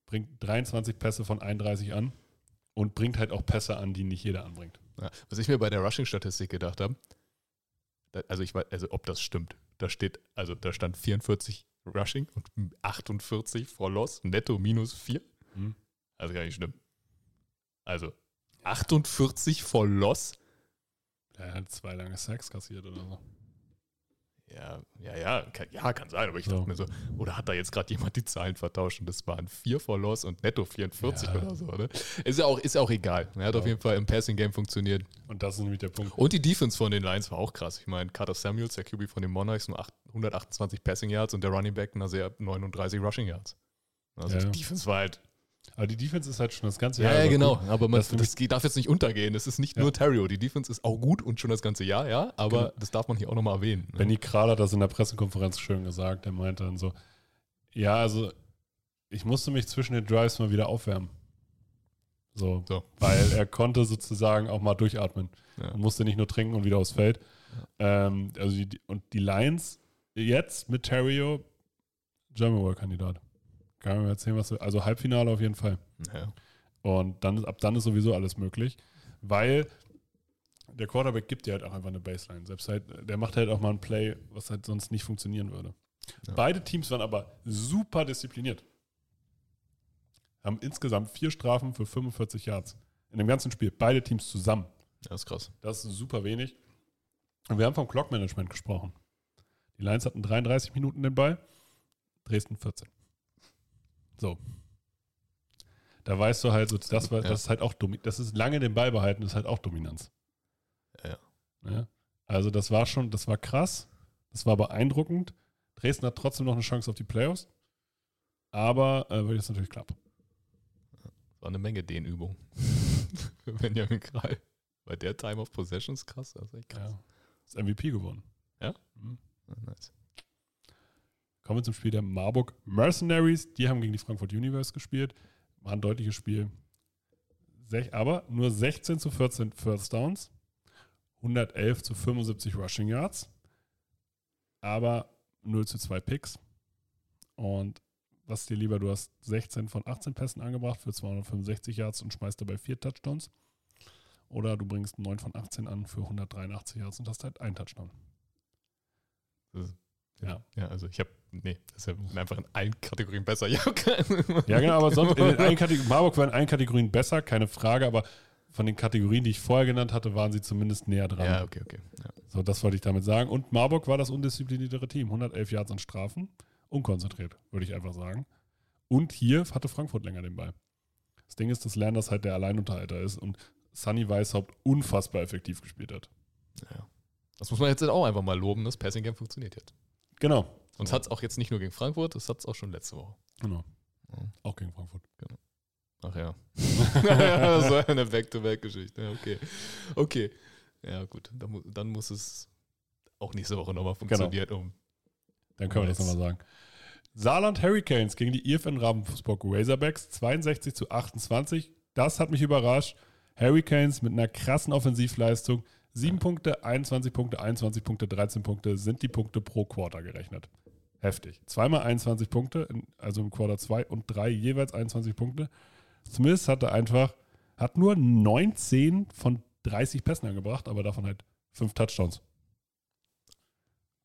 bringt 23 Pässe von 31 an und bringt halt auch Pässe an, die nicht jeder anbringt. ja. Was ich mir bei der Rushing-Statistik gedacht habe, also ich weiß, also ob das stimmt. Da steht, also da stand 44 Rushing und 48 for Loss, netto minus 4. Hm. Also gar nicht stimmen. Also 48 for Loss. Er hat zwei lange Sacks kassiert oder so. Ja, ja, ja, kann, ja, kann sein, aber ich dachte mir so, oder hat da jetzt gerade jemand die Zahlen vertauscht und das waren 4 for Loss und netto 44 Ja. oder so, ne? Ist ja auch, ist ja auch egal. Er hat Ja. auf jeden Fall im Passing-Game funktioniert. Und das ist nämlich der Punkt. Und die Defense von den Lions war auch krass. Ich meine, Carter Samuels, der QB von den Monarchs, nur acht- 128 Passing Yards und der Running Back na sehr 39 Rushing Yards. Also die Defense war halt. Aber die Defense ist halt schon das ganze Ja, Jahr. ja, über genau. gut. Aber man, Das das, darf jetzt nicht untergehen. Es ist nicht Ja. nur Terrio. Die Defense ist auch gut und schon das ganze Jahr, ja. Aber Genau. das darf man hier auch nochmal erwähnen. ne? Benny Kral hat das in der Pressekonferenz schön gesagt. Er meinte dann so: Ja, also ich musste mich zwischen den Drives mal wieder aufwärmen. So, So. weil er konnte sozusagen auch mal durchatmen Ja. und musste nicht nur trinken und wieder aufs Feld. Ähm, also die, und die Lions jetzt mit Terrio, German World Kandidat. Kann man mir erzählen, was du, also Halbfinale auf jeden Fall. Ja. Und dann, ab dann ist sowieso alles möglich, weil der Quarterback gibt dir halt auch einfach eine Baseline. Selbst halt, der macht halt auch mal ein Play, was halt sonst nicht funktionieren würde. Ja. Beide Teams waren aber super diszipliniert. Haben insgesamt vier Strafen für 45 Yards. In dem ganzen Spiel. Beide Teams zusammen. Das ist krass. Das ist super wenig. Und wir haben vom Clock-Management gesprochen. Die Lions hatten 33 Minuten den Ball, Dresden 14. So. Da weißt du halt, so, das, war, Ja. das ist halt auch das ist lange den Ball behalten, ist halt auch Dominanz. Ja. Ja? Also das war schon, das war krass, das war beeindruckend. Dresden hat trotzdem noch eine Chance auf die Playoffs. Aber äh, wird jetzt natürlich knapp. War eine Menge Dehnübung. Für Benjamin Kral. Bei der Time of Possession ist krass. Das ist echt krass. Ja. Ist MVP geworden. Ja? Mhm. Ja, nice. Kommen wir zum Spiel der Marburg Mercenaries. Die haben gegen die Frankfurt Universe gespielt. War ein deutliches Spiel. Sech, aber nur 16 zu 14 First Downs. 111 zu 75 Rushing Yards. Aber 0 zu 2 Picks. Und was dir lieber, du hast 16 von 18 Pässen angebracht für 265 Yards und schmeißt dabei vier Touchdowns. Oder du bringst 9 von 18 an für 183 Yards und hast halt einen Touchdown. Das- Ja. Ja, also ich habe, nee, das ist ja einfach in allen Kategorien besser. Ja, okay. Ja, genau, aber sonst in allen Kategorien, Marburg war in allen Kategorien besser, keine Frage, aber von den Kategorien, die ich vorher genannt hatte, waren sie zumindest näher dran. Ja, okay, okay. Ja. So, das wollte ich damit sagen. Und Marburg war das undiszipliniertere Team. 111 Yards an Strafen. Unkonzentriert, würde ich einfach sagen. Und hier hatte Frankfurt länger den Ball. Das Ding ist, dass Lerners halt der Alleinunterhalter ist und Sunny Weishaupt unfassbar effektiv gespielt hat. Ja. Das muss man jetzt auch einfach mal loben, das Passing Game funktioniert jetzt. Genau. Und es hat es auch jetzt nicht nur gegen Frankfurt, es hat es auch schon letzte Woche. Genau. Ja. Auch gegen Frankfurt. Ach ja. so eine Back-to-Back-Geschichte. Ja, okay. Okay. Ja, gut. Dann, dann muss es auch nächste Woche nochmal funktionieren, um. Dann können wir das nochmal sagen. Saarland Hurricanes gegen die IFN Ravensburg Razorbacks 62 zu 28. Das hat mich überrascht. Hurricanes mit einer krassen Offensivleistung. 7 Punkte, 21 Punkte, 21 Punkte, 13 Punkte sind die Punkte pro Quarter gerechnet. Heftig. Zweimal 21 Punkte, also im Quarter 2 und 3 jeweils 21 Punkte. Smith hatte einfach, hat nur 19 von 30 Pässen angebracht, aber davon halt 5 Touchdowns.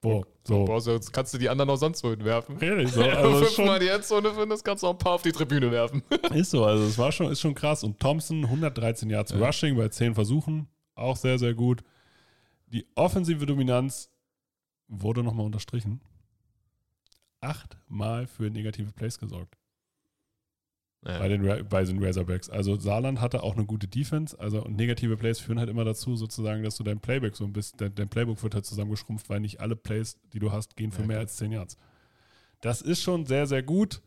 Boah, so. Boah, so jetzt kannst du die anderen auch sonst wohin werfen. Richtig, so. Wenn du Also fünfmal die Endzone findest, kannst du auch ein paar auf die Tribüne werfen. ist so, also es war schon, ist schon krass. Und Thompson, 113 Yards Ja. Rushing bei 10 Versuchen, auch sehr, sehr gut. Die offensive Dominanz wurde nochmal unterstrichen. Achtmal für negative Plays gesorgt bei, den, bei den Razorbacks. Also Saarland hatte auch eine gute Defense, also und negative Plays führen halt immer dazu, sozusagen, dass du dein Playback so ein bisschen, dein, dein Playbook wird halt zusammengeschrumpft, weil nicht alle Plays, die du hast, gehen für Ja, mehr klar. als 10 Yards. Das ist schon sehr, sehr gut.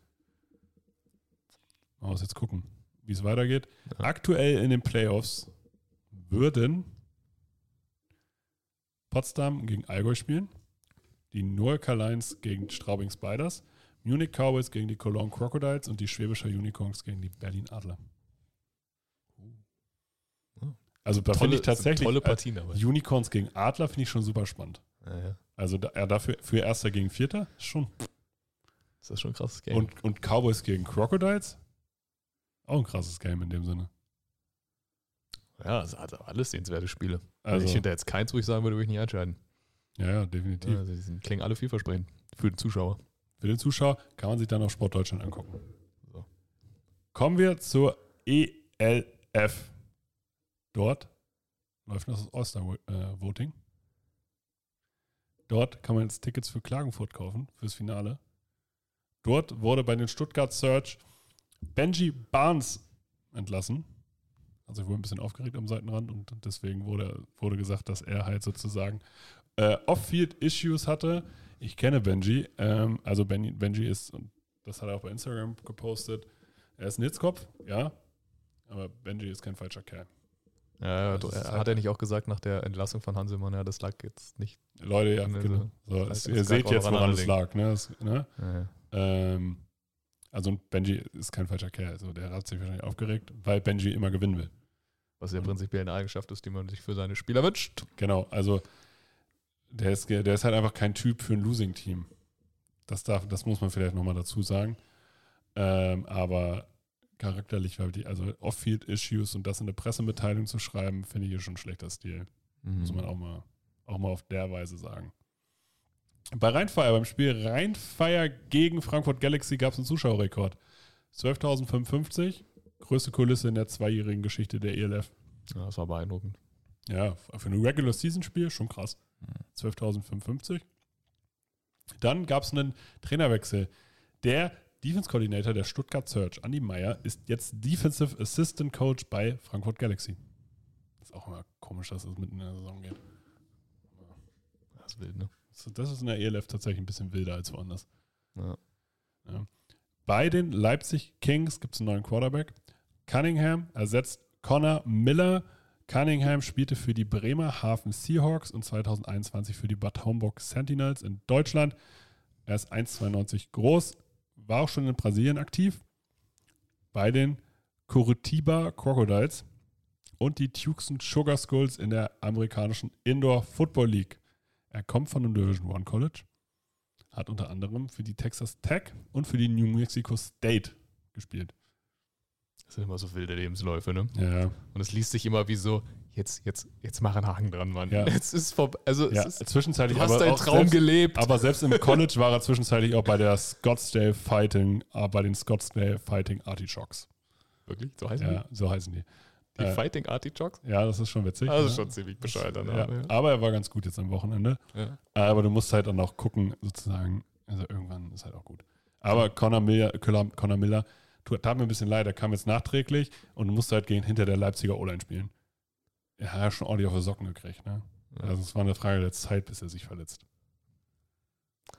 Man muss jetzt gucken, wie es weitergeht. Ja. Aktuell in den Playoffs würden Potsdam gegen Allgäu spielen, die Norca Lions gegen Straubing Spiders, Munich Cowboys gegen die Cologne Crocodiles und die Schwäbischer Unicorns gegen die Berlin Adler. Also da finde ich tatsächlich Tolle äh, Partien dabei. Unicorns gegen Adler finde ich schon super spannend. Ja, ja. Also da, ja, dafür für Erster gegen Vierter ist schon. Das ist schon ein krasses Game. Und, und Cowboys gegen Crocodiles auch ein krasses Game in dem Sinne. Ja, es hat alles sehenswerte Spiele. Also, Also ich finde da jetzt keins, wo ich sagen würde, würde ich nicht entscheiden. ja, ja, definitiv. Also die sind, klingen alle vielversprechend für den Zuschauer. Für den Zuschauer kann man sich dann auf Sport Deutschland angucken. So. Kommen wir zur ELF. Dort läuft noch das All-Star-Voting. Dort kann man jetzt Tickets für Klagenfurt kaufen, fürs Finale. Dort wurde bei den Stuttgart Search Benji Barnes entlassen. Hat sich wohl ein bisschen aufgeregt am Seitenrand und deswegen wurde, wurde gesagt, dass er halt sozusagen äh, Off-Field-Issues hatte. Ich kenne Benji. Ähm, also Benji, Benji ist, und das hat er auch bei Instagram gepostet, er ist ein Hitzkopf, ja. Aber Benji ist kein falscher Kerl. Ja, Das du- ist er- halt- hat er nicht auch gesagt nach der Entlassung von Hanselmann, ja, das lag jetzt nicht. Leute, ja, genau. So, das es, ihr das seht jetzt, woran es lag. Ne? Es, ne? Ja, ja. Ähm, also Benji ist kein falscher Kerl. Also der hat sich wahrscheinlich aufgeregt, weil Benji immer gewinnen will. Was ja Und- prinzipiell eine Eigenschaft ist, die man sich für seine Spieler wünscht. Genau, also der ist, der ist halt einfach kein Typ für ein Losing-Team. Das, darf, das muss man vielleicht nochmal dazu sagen. Ähm, aber charakterlich, weil die, also Off-Field-Issues und das in der Pressemitteilung zu schreiben, finde ich hier schon ein schlechter Stil. Muss man auch mal, auch mal auf der Weise sagen. Bei Rheinfire, beim Spiel Rheinfire gegen Frankfurt Galaxy gab es einen Zuschauerrekord. 12.055, größte Kulisse in der zweijährigen Geschichte der ELF. Ja, das war beeindruckend. Ja, für ein Regular-Season-Spiel schon krass. 12.055. Dann gab es einen Trainerwechsel. Der Defense-Coordinator der Stuttgart Search, Andy Meyer, ist jetzt Defensive Assistant Coach bei Frankfurt Galaxy. Ist auch immer komisch, dass es mitten in der Saison geht. Das ist wild, ne? Das- Das ist in der ELF tatsächlich ein bisschen wilder als woanders. Ja. Bei den Leipzig Kings gibt es einen neuen Quarterback. Cunningham ersetzt Connor Miller. Cunningham spielte für die Bremerhaven Seahawks und 2021 für die Bad Homburg Sentinels in Deutschland. Er ist 1,92 groß, war auch schon in Brasilien aktiv. Bei den Curitiba Crocodiles und die Tucson Sugar Skulls in der amerikanischen Indoor Football League. Er kommt von einem Division One College, hat unter anderem für die Texas Tech und für die New Mexico State gespielt. Das sind immer so wilde Lebensläufe, ne? Ja, Und es liest sich immer wie so, jetzt, jetzt, jetzt mach einen Haken dran, Mann. Ja. Jetzt ist vorbei. Also ja es ist, zwischenzeitlich du hast aber deinen auch Traum selbst, gelebt. Aber selbst im College war er zwischenzeitlich auch bei der Scottsdale Fighting, äh, bei den Scottsdale Fighting Artichokes. Wirklich? So heißen Ja, so heißen die. Die? Äh, Fighting Artichokes? Ja, das ist schon witzig. Das ja. ist schon ziemlich bescheuerter ja. Aber er war ganz gut jetzt am Wochenende. Ja. Aber du musst halt dann auch gucken, sozusagen. Also irgendwann ist halt auch gut. Aber Connor Miller, Connor Miller tut, tat mir ein bisschen leid, er kam jetzt nachträglich und musste halt gegen hinter der Leipziger O-Line spielen. Er hat ja schon ordentlich auf die Socken gekriegt, ne? Also es war eine Frage der Zeit, bis er sich verletzt.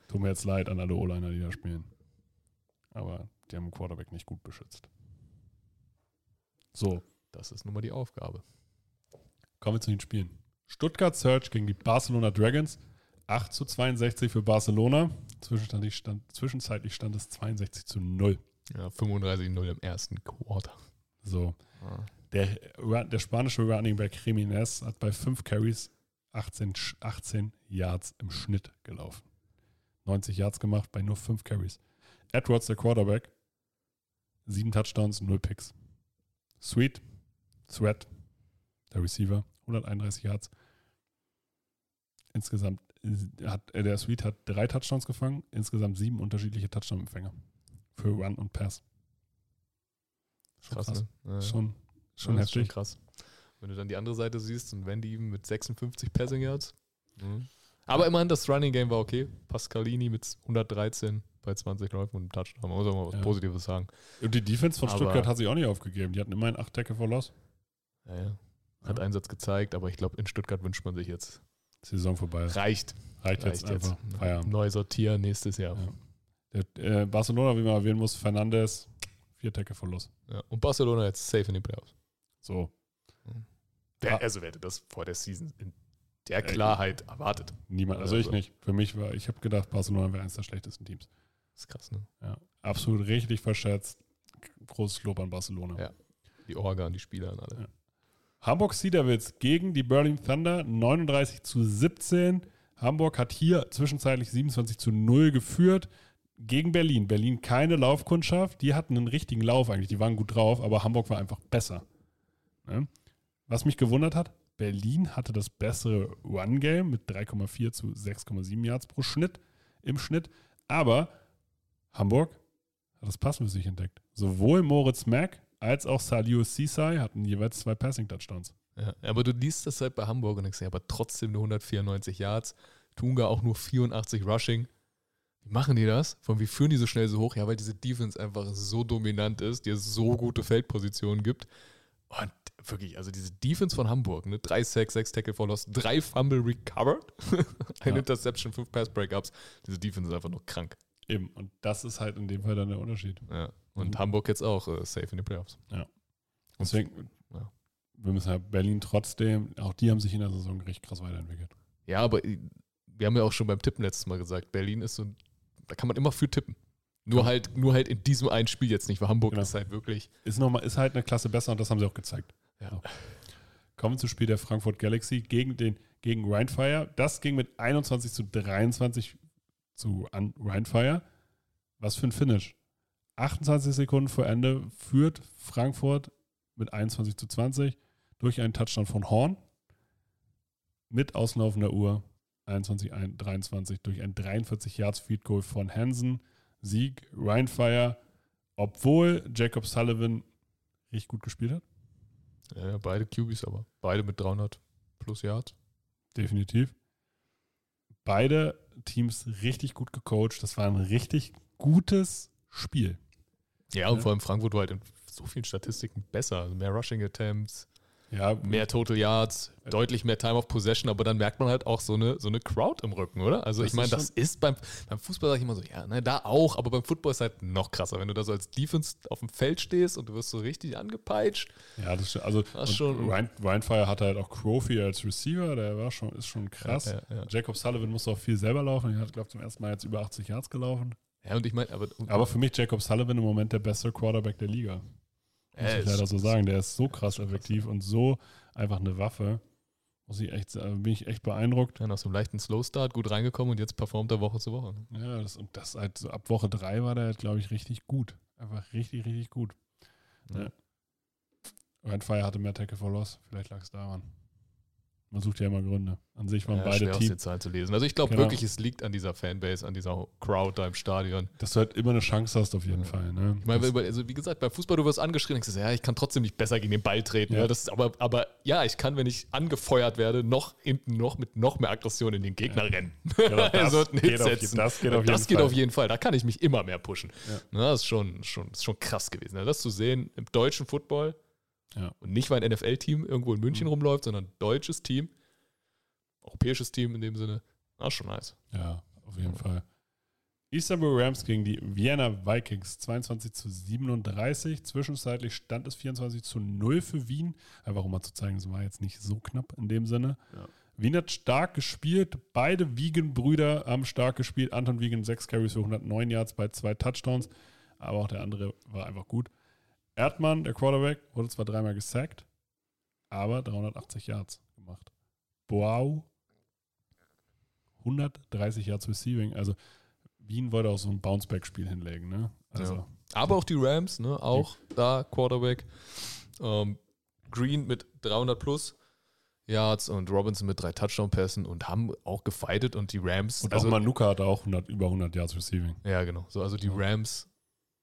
Tut mir jetzt leid an alle O-Liner, die da spielen. Aber die haben den Quarterback nicht gut beschützt. So, Das ist nun mal die Aufgabe. Kommen wir zu den Spielen. Stuttgart Search gegen die Barcelona Dragons. 8 zu 62 für Barcelona. Zwischenzeitlich stand, zwischenzeitlich stand es 62 zu 0. Ja, 35-0 im ersten Quarter. So. Ah. Der, der spanische Running Back Jiménez hat bei 5 Carries 18, Sch- 18 Yards im Schnitt gelaufen. 90 Yards gemacht bei nur 5 Carries. Edwards, der Quarterback, 7 Touchdowns, 0 Picks. Sweet, Threat, der Receiver, 131 Yards. Insgesamt hat äh, der Sweet hat drei Touchdowns gefangen, insgesamt sieben unterschiedliche Touchdown-Empfänger für Run und Pass. Schon Krass, krass. ne? Ja. Schon, schon Ja, heftig. krass. Wenn du dann die andere Seite siehst und Wendy mit 56 Passing Yards. Mhm. Aber immerhin, das Running Game war okay. Pascalini mit 113 bei 20 Läufen und einem Touchdown. Man muss auch mal was Ja. Positives sagen. Und die Defense von Aber- Stuttgart hat sich auch nicht aufgegeben. Die hatten immerhin acht Tackle for Loss. Ja, ja. Hat Ja. Einsatz gezeigt, aber ich glaube, in Stuttgart wünscht man sich jetzt. Saison vorbei. Reicht. Reicht, jetzt Reicht jetzt. einfach. Feierabend. Neu sortieren nächstes Jahr. Ja. Der, äh, Barcelona, wie man erwähnen muss, Fernandes, vier Tackle for Loss. Ja. Und Barcelona jetzt safe in die Playoffs. So, Wer, also wer hätte das vor der Season in der Äh, Klarheit erwartet? niemand. Also ich Also. nicht. Für mich war, ich habe gedacht, Barcelona wäre eines der schlechtesten Teams. Das ist krass, ne? Ja, absolut richtig verschätzt. Großes Lob an Barcelona. Ja. Die Orga und die Spieler und alle. Ja. Hamburg Devils gegen die Berlin Thunder 39 zu 17. Hamburg hat hier zwischenzeitlich 27 zu 0 geführt gegen Berlin. Berlin keine Laufkundschaft. Die hatten einen richtigen Lauf eigentlich. Die waren gut drauf, aber Hamburg war einfach besser. Ne? Was mich gewundert hat, Berlin hatte das bessere Run-Game mit 3,4 zu 6,7 Yards pro Schnitt im Schnitt. Aber Hamburg hat das sich entdeckt. Sowohl Moritz Mack als auch Salio Sisai hatten jeweils zwei Passing-Touchdowns. Ja, aber du liest das halt bei Hamburg und denkst, ja, aber trotzdem nur 194 Yards. Tunga auch nur 84 Rushing. Wie machen die das? Von wie führen die so schnell so hoch? Ja, weil diese Defense einfach so dominant ist, dir so gute Feldpositionen gibt. Und wirklich, also diese Defense von Hamburg, ne? Drei Sacks, sechs Tackle for Loss, drei Fumble recovered, ein Ja. Interception, fünf Pass Breakups. Diese Defense ist einfach nur krank. Eben. Und das ist halt in dem Fall dann der Unterschied. Ja. Und Mhm. Hamburg jetzt auch äh, safe in die Playoffs. Deswegen, Ja. wir müssen halt Berlin trotzdem, auch die haben sich in der Saison richtig krass weiterentwickelt. Ja, aber äh, wir haben ja auch schon beim Tippen letztes Mal gesagt, Berlin ist so, da kann man immer für tippen. Nur Ja. halt, nur halt in diesem einen Spiel jetzt nicht, weil Hamburg Genau. ist halt wirklich. Ist, noch mal, ist halt eine Klasse besser und das haben sie auch gezeigt. Ja. So. Kommen zum Spiel der Frankfurt Galaxy gegen, den, gegen Rheinfire. Das ging mit 21 zu 23 zu an Rheinfire. Was für ein Finish. 28 Sekunden vor Ende führt Frankfurt mit 21 zu 20 durch einen Touchdown von Horn mit auslaufender Uhr 21 ein- 23 durch ein 43 Yards Field Goal von Hansen. Sieg Rheinfire, obwohl Jacob Sullivan richtig gut gespielt hat. Ja, beide QBs, aber beide mit 300 plus Yards. Definitiv. Beide Teams richtig gut gecoacht. Das war ein richtig gutes Spiel. Ja, und Ja. vor allem Frankfurt war halt in so vielen Statistiken besser. Also mehr Rushing Attempts, Ja, mehr Total Yards, deutlich mehr Time of Possession, aber dann merkt man halt auch so eine, so eine Crowd im Rücken, oder? Also ich meine, das ist beim, beim Fußball sage ich immer so, ja, ne, da auch, aber beim Football ist halt noch krasser, wenn du da so als Defense auf dem Feld stehst und du wirst so richtig angepeitscht. Ja, das stimmt. Also Das schon- Ryan, Ryan hatte halt auch Crowley als Receiver, der war schon, ist schon krass. Ja, ja. Jacob Sullivan musste auch viel selber laufen. Er hat, glaube ich, zum ersten Mal jetzt über 80 Yards gelaufen. Ja, und ich meine, aber, Aber für mich Jacob Sullivan im Moment der beste Quarterback der Liga. Muss Äh, ich leider so sagen. Der ist so krass effektiv und so einfach eine Waffe. Muss ich echt, sagen, bin ich echt beeindruckt. ja, nach so einem leichten Slow-Start gut reingekommen und jetzt performt er Woche zu Woche. ne? Ja, das, und das halt so ab Woche drei war der, glaube ich, richtig gut. Einfach richtig, richtig gut. Ja. Ja. Ryan Fire hatte mehr Tackle for Loss. Vielleicht lag es daran. Man sucht ja immer Gründe. An sich waren Ja, beide schwer aus den. Zahlen zu lesen. Also ich glaube Genau. wirklich, es liegt an dieser Fanbase, an dieser Crowd da im Stadion. Dass du halt immer eine Chance hast, auf jeden Ja. Fall. Ne? Ich meine, also wie gesagt, beim Fußball, du wirst angeschrien, denkst du, so, ja, ich kann trotzdem nicht besser gegen den Ball treten. Ja. Ja. das aber, aber ja, ich kann, wenn ich angefeuert werde, noch hinten noch mit noch mehr Aggression in den Gegner rennen. Ja, das geht auf das geht auf das jeden geht Fall. auf jeden Fall. Da kann ich mich immer mehr pushen. Na, das ist schon, schon, ist schon krass gewesen. ne? Das zu sehen im deutschen Football Ja. und nicht, weil ein NFL-Team irgendwo in München Mhm. rumläuft, sondern ein deutsches Team, europäisches Team in dem Sinne. Ist schon nice. Ja, auf jeden Fall. Istanbul Rams gegen die Vienna Vikings 22 zu 37. Zwischenzeitlich stand es 24 zu 0 für Wien. Einfach um mal zu zeigen, es war jetzt nicht so knapp in dem Sinne. Ja. Wien hat stark gespielt. Beide Wiegen-Brüder haben stark gespielt. Anton Wiegen 6 Carries für 109 Yards bei zwei Touchdowns. Aber auch der andere war einfach gut. Erdmann, der Quarterback, wurde zwar dreimal gesackt, aber 380 Yards gemacht. Boau 130 Yards Receiving. Also Wien wollte auch so ein Bounceback-Spiel hinlegen. Ne? Also, Ja. Aber auch die Rams, ne, auch da Quarterback. Ähm, Green mit 300 plus Yards und Robinson mit drei Touchdown-Pässen und haben auch gefightet und die Rams. Und also, auch Manuka hatte auch 100, über 100 Yards Receiving. Ja, genau. So, also die. Rams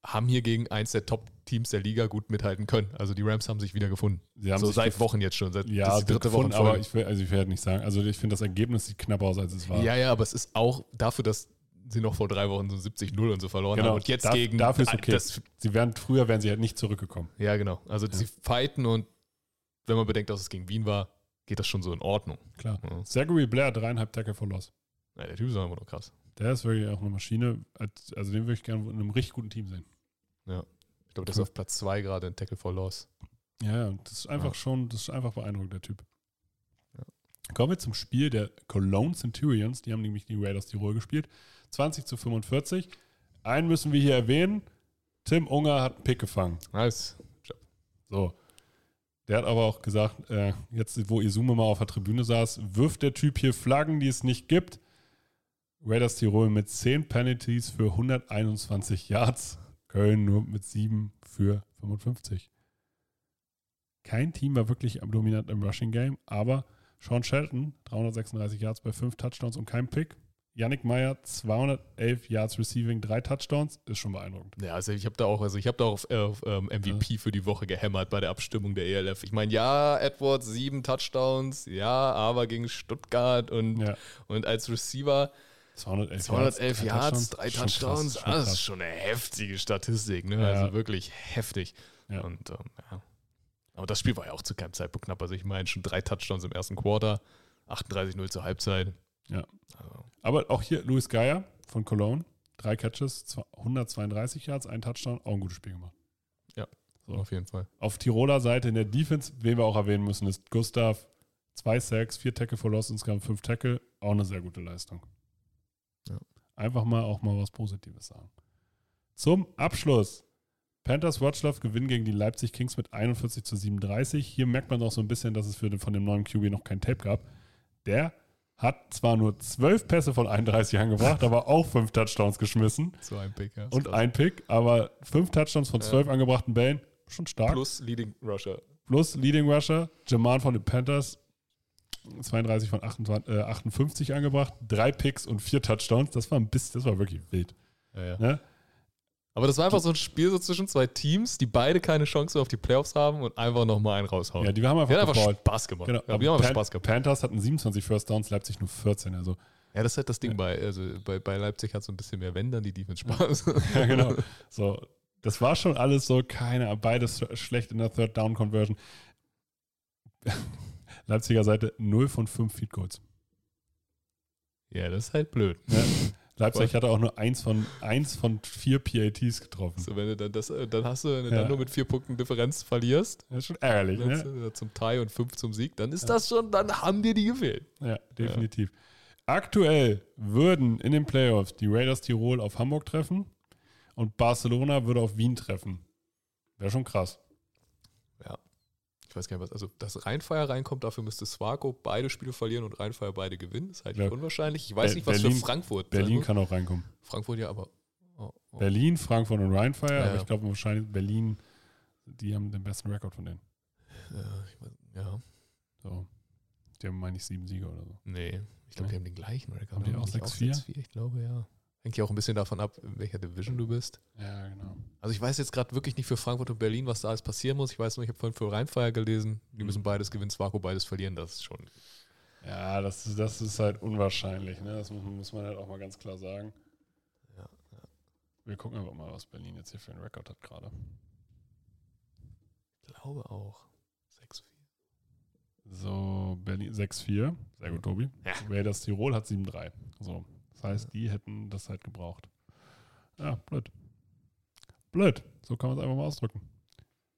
haben hier gegen eins der Top-Teams der Liga gut mithalten können. Also die Rams haben sich wieder gefunden. Sie haben so seit Wochen jetzt schon. Seit, Ja, das die dritte gefunden, Woche aber ich will, also ich werde nicht sagen. Also ich finde, das Ergebnis sieht knapper aus, als es war. Ja, ja, aber es ist auch dafür, dass sie noch vor drei Wochen so 70-0 und so verloren Genau. haben. Und jetzt Da- gegen. dafür ist okay. Das, Sie wären, früher wären sie halt nicht zurückgekommen. ja, genau. Also Ja. sie fighten und wenn man bedenkt, dass es gegen Wien war, geht das schon so in Ordnung. Klar. Ja. Zachary Blair, dreieinhalb Tackle for Loss. Ja, der Typ ist einfach nur krass. Der ist wirklich auch eine Maschine. Als- Also den würde ich gerne in einem richtig guten Team sehen. Ich glaube, der ist auf Platz 2 gerade in Tackle for Loss. Ja, ja, das ist einfach Ja. schon, das ist einfach beeindruckend, der Typ. Ja. Kommen wir zum Spiel der Cologne Centurions. Die haben nämlich die Raiders Tirol gespielt. 20 zu 45. Einen müssen wir hier erwähnen. Tim Unger hat einen Pick gefangen. Nice. So. Der hat aber auch gesagt, äh, jetzt wo Isume mal auf der Tribüne saß, wirft der Typ hier Flaggen, die es nicht gibt. Raiders Tirol mit 10 Penalties für 121 Yards. Köln nur mit 7 für 55. Kein Team war wirklich dominant im Rushing Game, aber Sean Shelton, 336 Yards bei 5 Touchdowns und kein Pick. Yannick Meyer, 211 Yards Receiving, 3 Touchdowns, ist schon beeindruckend. Ja, also ich habe da auch, also ich habe da auch auf, äh, auf ähm, MVP für die Woche gehämmert bei der Abstimmung der ELF. Ich meine, ja, Edwards sieben Touchdowns, ja, aber gegen Stuttgart und, Ja, und als Receiver 211, 211 drei Yards, drei krass, Touchdowns, schon das ist schon eine heftige Statistik, ne? Ja. Also wirklich heftig. Ja. Und ähm, ja. Aber das Spiel war ja auch zu keinem Zeitpunkt knapp. Also ich meine, schon drei Touchdowns im ersten Quarter, 38-0 zur Halbzeit. Ja. Also, Aber auch hier Luis Geier von Cologne, drei Catches, zwei- 132 Yards, ein Touchdown, auch ein gutes Spiel gemacht. So. auf jeden Fall. Auf Tiroler Seite in der Defense, wen wir auch erwähnen müssen, ist Gustav. Zwei Sacks, vier Tackle for Loss, insgesamt fünf Tackle. Auch eine sehr gute Leistung. Ja. Einfach mal auch mal was Positives sagen. Zum Abschluss. Panthers Watchlove gewinnen gegen die Leipzig Kings mit 41 zu 37. Hier merkt man auch so ein bisschen, dass es für den, von dem neuen QB noch kein Tape gab. Der hat zwar nur 12 Pässe von 31 angebracht, aber auch fünf Touchdowns geschmissen So ein Pick, ja. und ein Pick, aber fünf Touchdowns von Ja. zwölf angebrachten Bällen. Schon stark. Plus Leading Rusher. Plus Leading Rusher, Jaman von den Panthers, 32 von 28, äh, 58 angebracht, drei Picks und vier Touchdowns. Das war ein bisschen, das war wirklich wild. Ja, ja. Ne? Aber das war einfach so ein Spiel so zwischen zwei Teams, die beide keine Chance mehr auf die Playoffs haben und einfach nochmal einen raushauen. Ja, die haben Die einfach, hat einfach. Spaß gemacht. Genau. Ja, die haben Pan- Spaß gehabt. Panthers hatten 27 First Downs, Leipzig nur 14. Also, Ja, das ist halt das Ding bei, also bei, bei Leipzig hat so ein bisschen mehr wenn dann die Defense Spaß. ja, genau. So, das war schon alles so, keine, beides schlecht in der Third Down Conversion. Leipziger Seite 0 von 5 Feed Goals. Ja, das ist halt blöd. Ne? Leipzig hatte auch nur eins von, eins von vier PATs getroffen. So, wenn du dann das, äh, dann hast du, wenn du Ja. dann nur mit vier Punkten Differenz verlierst, Das ist schon ärgerlich, ne? äh, zum Tie und fünf zum Sieg, dann ist das schon, dann haben dir die gefehlt. Ja, definitiv. Aktuell würden in den Playoffs die Raiders Tirol auf Hamburg treffen und Barcelona würde auf Wien treffen. Wäre schon krass. Ja. Ich weiß gar nicht, was, also dass Rheinfeier reinkommt, dafür müsste Swako beide Spiele verlieren und Rheinfeier beide gewinnen. Ist halt Ja. unwahrscheinlich. Ich weiß Be- nicht, was Berlin- für Frankfurt. Berlin kann auch reinkommen. Frankfurt ja, aber. Oh, oh. Berlin, Frankfurt und Rheinfire, Ja, aber ich glaube wahrscheinlich Berlin, die haben den besten Rekord von denen. Ja, ich. So. Die haben, meine ich, sieben Siege oder so. Nee, ich glaube, die haben den gleichen Rekord. Haben die auch nicht 6-4? 6-4? Ich glaube, ja. Hängt ja auch ein bisschen davon ab, in welcher Division du bist. Ja, genau. Also ich weiß jetzt gerade wirklich nicht für Frankfurt und Berlin, was da alles passieren muss. Ich weiß nur, ich habe vorhin für Rheinfeier gelesen, die Mhm. müssen beides gewinnen, Swako beides verlieren. Das ist schon. Ja, das, ist- das ist halt unwahrscheinlich. Ne? Das muss, muss man halt auch mal ganz klar sagen. Ja, Wir gucken einfach mal, was Berlin jetzt hier für einen Rekord hat gerade. Ich glaube auch. 6-4. So, Berlin 6-4. Sehr gut, Tobi. Ja. Raiders Tirol hat 7-3. So. Das heißt, die hätten das halt gebraucht. Ja, blöd. Blöd. So kann man es einfach mal ausdrücken.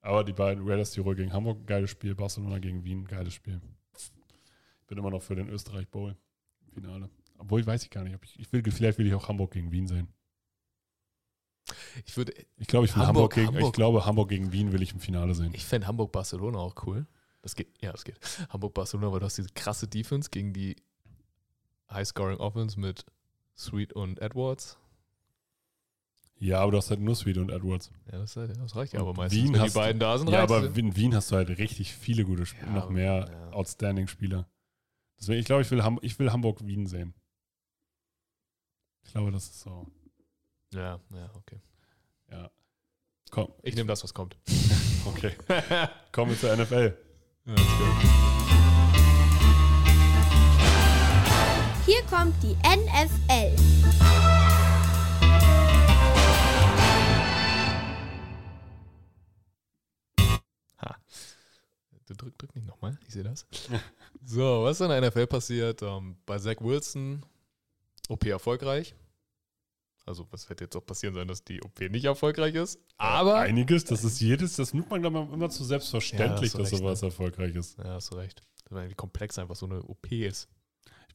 Aber die beiden Raiders Tirol gegen Hamburg, geiles Spiel. Barcelona gegen Wien, geiles Spiel. Ich bin immer noch für den Österreich Bowl im Finale. Obwohl, weiß ich gar nicht. Ob ich, ich will, vielleicht will ich auch Hamburg gegen Wien sehen. Ich würde, Ich glaube, ich will Hamburg, Hamburg- gegen, ich Hamburg- glaube, Hamburg gegen Wien will ich im Finale sehen. ich fände Hamburg-Barcelona auch cool. Das geht, ja, das geht. Hamburg-Barcelona, weil du hast diese krasse Defense gegen die High-Scoring Offense mit Sweet und Edwards. Ja, aber du hast halt nur Sweet und Edwards. Ja, das, das reicht ja aber meistens. Wien Wenn die beiden da sind, Ja, aber in Wien hast du halt richtig viele gute Spieler, Ja, noch mehr ja. Outstanding Spieler. Deswegen, ich glaube, ich will, Ham ich will Hamburg-Wien sehen. Ich glaube, das ist so. Ja, ja, okay. Ja. Komm, Ich nehme das, was kommt. okay. Kommen wir zur NFL. Ja, let's go. Kommt die NFL. Ha. Du drück, drück nicht nochmal, ich sehe das. so, was ist in der NFL passiert? Ähm, bei Zach Wilson, OP erfolgreich. Also, was hätte jetzt auch passieren sollen, dass die OP nicht erfolgreich ist? Aber. Einiges, das ist jedes, das nimmt man, glaube ich, immer zu selbstverständlich, Ja, dass recht, sowas erfolgreich ist. Ja, hast du recht. Wie komplex einfach so eine OP ist.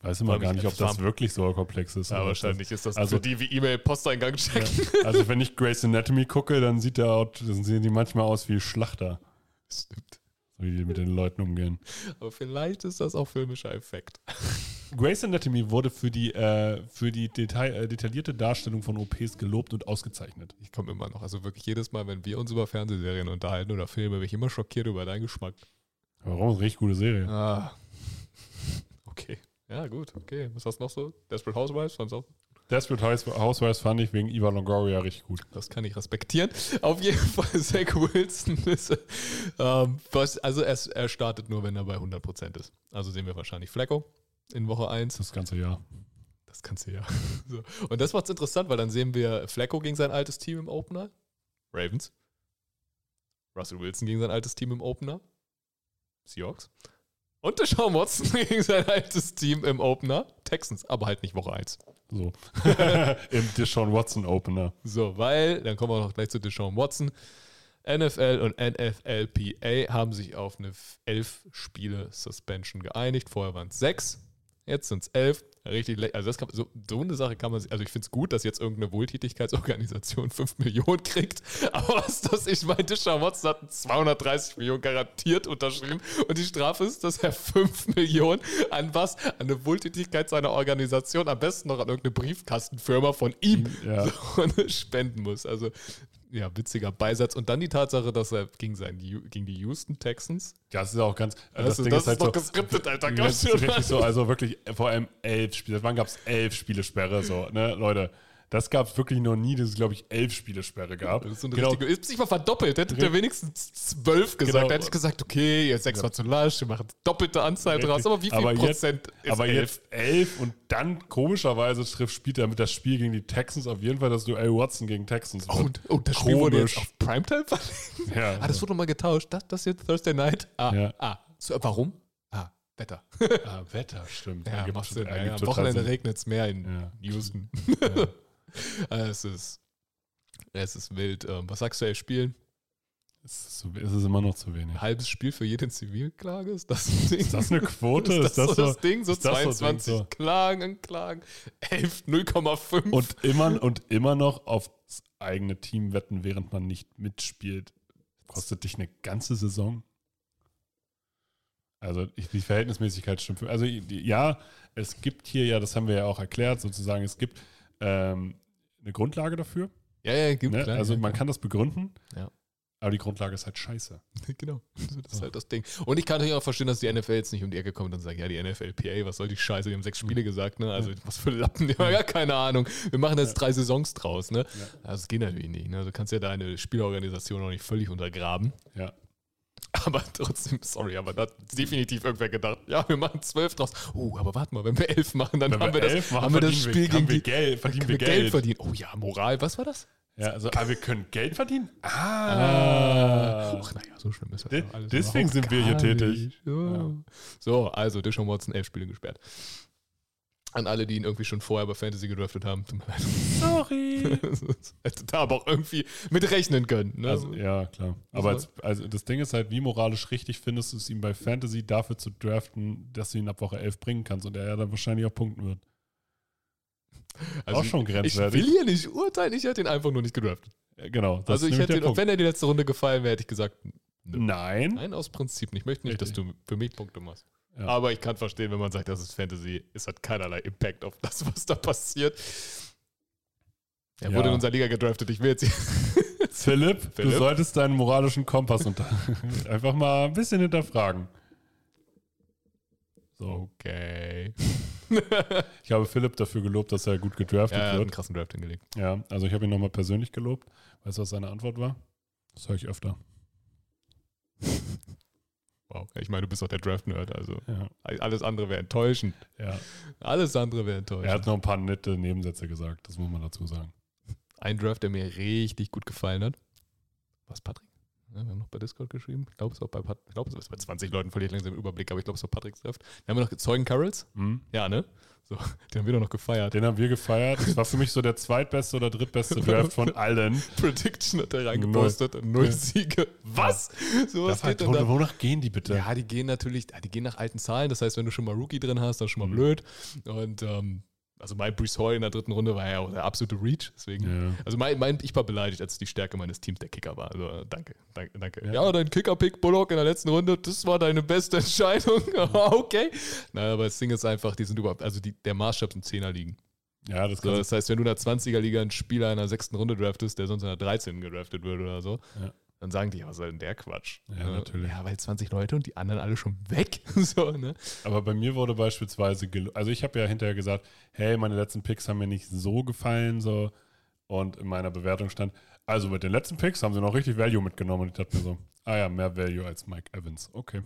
Ich weiß immer gar nicht, ob das wirklich so komplex ist. Ja, wahrscheinlich ist das also- für die wie E-Mail-Posteingang checken. Das, also, wenn ich Grey's Anatomy gucke, dann sieht der, out- dann sehen die manchmal aus wie Schlachter, Stimmt. so wie die mit den Leuten umgehen. Aber vielleicht ist das auch filmischer Effekt. Grey's Anatomy wurde für die, äh, für die Detail, äh, detaillierte Darstellung von OPs gelobt und ausgezeichnet. Ich komme immer noch, also wirklich jedes Mal, wenn wir uns über Fernsehserien unterhalten oder Filme, bin ich immer schockiert über deinen Geschmack. Warum? Richtig gute Serie. Ah. Okay. Ja, gut, okay. Was hast du noch so? Desperate Housewives? Fand's auch? Desperate House- Housewives fand ich wegen Eva Longoria richtig gut. Das kann ich respektieren. Auf jeden Fall, Zach Wilson ist, ähm, was, also er, er startet nur, wenn er bei 100% ist. Also sehen wir wahrscheinlich Flecko in Woche 1. Das ganze Jahr. Das kannst du ja. So. Und das macht's interessant, weil dann sehen wir Flacco gegen sein altes Team im Opener. Ravens. Russell Wilson gegen sein altes Team im Opener. Seahawks. Und Deshaun Watson gegen sein altes Team im Opener. Texans, aber halt nicht Woche 1. So. Im Deshaun Watson Opener. So, weil, dann kommen wir noch gleich zu Deshaun Watson. NFL und NFLPA haben sich auf eine 11 Spiele Suspension geeinigt. Vorher waren es 6, jetzt sind es 11. Richtig, also das kann, so, so eine Sache kann man sich, also ich finde es gut, dass jetzt irgendeine Wohltätigkeitsorganisation 5 Millionen kriegt, aber was das, ich meinte, Watson hat 230 Millionen garantiert unterschrieben und die Strafe ist, dass er 5 Millionen an was? An eine Wohltätigkeit seiner Organisation, am besten noch an irgendeine Briefkastenfirma von ihm Ja. so spenden muss. Also, ja, witziger Beisatz. Und dann die Tatsache, dass er gegen, seinen, gegen die Houston Texans. Das ist auch ganz. Das, ist- das ist doch geskriptet, Alter. Das ist richtig so, also wirklich vor allem elf Spiele. Wann gab es elf Spielesperre? So, ne, Leute. Das gab es wirklich noch nie, dass es, glaube ich, elf Spielesperre gab. Das ist so eine Genau. richtige, ist nicht mal verdoppelt. Hätte der wenigstens zwölf gesagt. Genau. Da hätte ich gesagt, okay, ihr sechs war zu lasch, wir machen doppelte Anzahl draus. Aber wie viel Aber Prozent jetzt, ist aber elf? jetzt elf und dann komischerweise trifft spielt er mit das Spiel gegen die Texans auf jeden Fall das Duell Watson gegen Texans. Oh, und, und das Spiel wurde jetzt auf Primetime verlegt. Ja. Ah, das wurde nochmal getauscht. Das, das jetzt Thursday Night? Ah, Ja. ah So, warum? Ah, Wetter. Ah, Wetter, stimmt. Ja, macht Sinn. am Wochenende regnet es mehr in. Houston. Ja. Es ist, es ist wild. Ähm, Was sagst du, elf Spielen? Es ist, so- es ist immer noch zu wenig. Halbes Spiel für jede Zivilklage? Ist das ein Ding? Ist das eine Quote? Ist das, so das Ding? So ist das so ein 22 Ding, so? Klagen, Klagen, 11, 0,5. Und immer, und immer noch aufs eigene Team wetten, während man nicht mitspielt. Kostet dich eine ganze Saison. Also die Verhältnismäßigkeit stimmt. für- Also ja, es gibt hier ja, das haben wir ja auch erklärt, sozusagen, es gibt ähm, eine Grundlage dafür. ja, ja, gibt Ne? klar, Also ja, man klar. kann das begründen, Ja. aber die Grundlage ist halt scheiße. Genau, das ist halt das Ding. Und ich kann natürlich auch verstehen, dass die NFL jetzt nicht um die Ecke kommt und sagt, ja, die NFLPA, was soll die Scheiße, die haben sechs Spiele gesagt, ne? Also was für Lappen, die haben ja keine Ahnung. Wir machen jetzt drei Saisons draus, ne? Also das geht natürlich nicht, ne? Du kannst ja deine Spielorganisation auch nicht völlig untergraben. Ja. Aber trotzdem, sorry, aber da hat definitiv irgendwer gedacht, ja, wir machen zwölf draus. Oh, aber warte mal, wenn wir elf machen, dann Wenn haben wir das, elf machen, haben wir das Spiel wir- gegen wir die Geld- verdienen können wir Geld. verdienen. Oh ja, Moral, was war das? Ja, also, aber wir können Geld verdienen? Ah. Ah. Ach, naja, so schlimm ist das De- deswegen sind wir hier tätig. nicht. Ja. So, also Deshaun Watson, elf Spiele gesperrt. An alle, die ihn irgendwie schon vorher bei Fantasy gedraftet haben, tut mir leid. Sorry. Hätte da aber auch irgendwie mit rechnen können. Ne? Also, ja, klar. Aber als, also das Ding ist halt, wie moralisch richtig findest du es, ihn bei Fantasy dafür zu draften, dass du ihn ab Woche 11 bringen kannst und er ja dann wahrscheinlich auch punkten wird. Also auch schon Ich grenzwertig. will hier nicht urteilen, ich hätte ihn einfach nur nicht gedraftet. Äh, Genau. das also ich hätte der ihn, und wenn er die letzte Runde gefallen wäre, hätte ich gesagt, nö. Nein. nein, aus Prinzip nicht. Ich möchte nicht, dass Richtig. du für mich Punkte machst. Ja. Aber ich kann verstehen, wenn man sagt, das ist Fantasy, es hat keinerlei Impact auf das, was da passiert. Er Ja. wurde in unserer Liga gedraftet. Ich will jetzt Philipp, du Philipp? solltest deinen moralischen Kompass einfach mal ein bisschen hinterfragen. So. Okay. Ich habe Philipp dafür gelobt, dass er gut gedraftet Ja, er hat einen wird. krassen Draft hingelegt. Ja, also ich habe ihn nochmal persönlich gelobt. Weißt du, was seine Antwort war? Das höre ich öfter. Wow. Ich meine, du bist doch der Draft-Nerd, also Ja, alles andere wäre enttäuschend. ja. Alles andere wäre Er enttäuschend. hat noch ein paar nette Nebensätze gesagt, das muss man dazu sagen. Ein Draft, der mir richtig gut gefallen hat. Was, Patrick? Ja, wir haben noch bei Discord geschrieben. Ich glaube, es war bei Pat ich glaube, es ist bei 20 Leuten verliere ich langsam den Überblick, aber ich glaube, es war Patricks Draft. Wir haben noch Zeugen Carols. Hm? Ja, ne? So, den haben wir doch noch gefeiert. Den haben wir gefeiert. Das war für mich so der zweitbeste oder drittbeste Draft von allen. Prediction hat er reingepostet. Null, Ja. Siege. Was? So was halt, geht denn da? wonach gehen die bitte? Ja, die gehen natürlich, ja, die gehen nach alten Zahlen. Das heißt, wenn du schon mal Rookie drin hast, das ist schon mal Mhm. blöd. Und ähm, also mein Brees Hall in der dritten Runde war ja auch der absolute Reach. Deswegen, Ja. also mein, mein, ich war beleidigt, als die Stärke meines Teams der Kicker war. Also danke, danke, danke. Ja. Ja, dein Kicker-Pick Bullock in der letzten Runde, das war deine beste Entscheidung. okay. Nein, aber das Ding ist einfach, die sind überhaupt, also die, der Maßstab sind 10er liegen. Ja, das So, das heißt, wenn du in der 20er-Liga einen Spieler in der sechsten Runde draftest, der sonst in der 13. gedraftet wird oder so, Ja. Dann sagen die, was soll denn der Quatsch? Ja, natürlich. Ja, weil 20 Leute und die anderen alle schon weg. so, ne? Aber bei mir wurde beispielsweise, also ich habe ja hinterher gesagt, hey, meine letzten Picks haben mir nicht so gefallen, so. Und in meiner Bewertung stand, also mit den letzten Picks haben sie noch richtig Value mitgenommen. Und ich dachte mir so, ah ja, mehr Value als Mike Evans. Okay.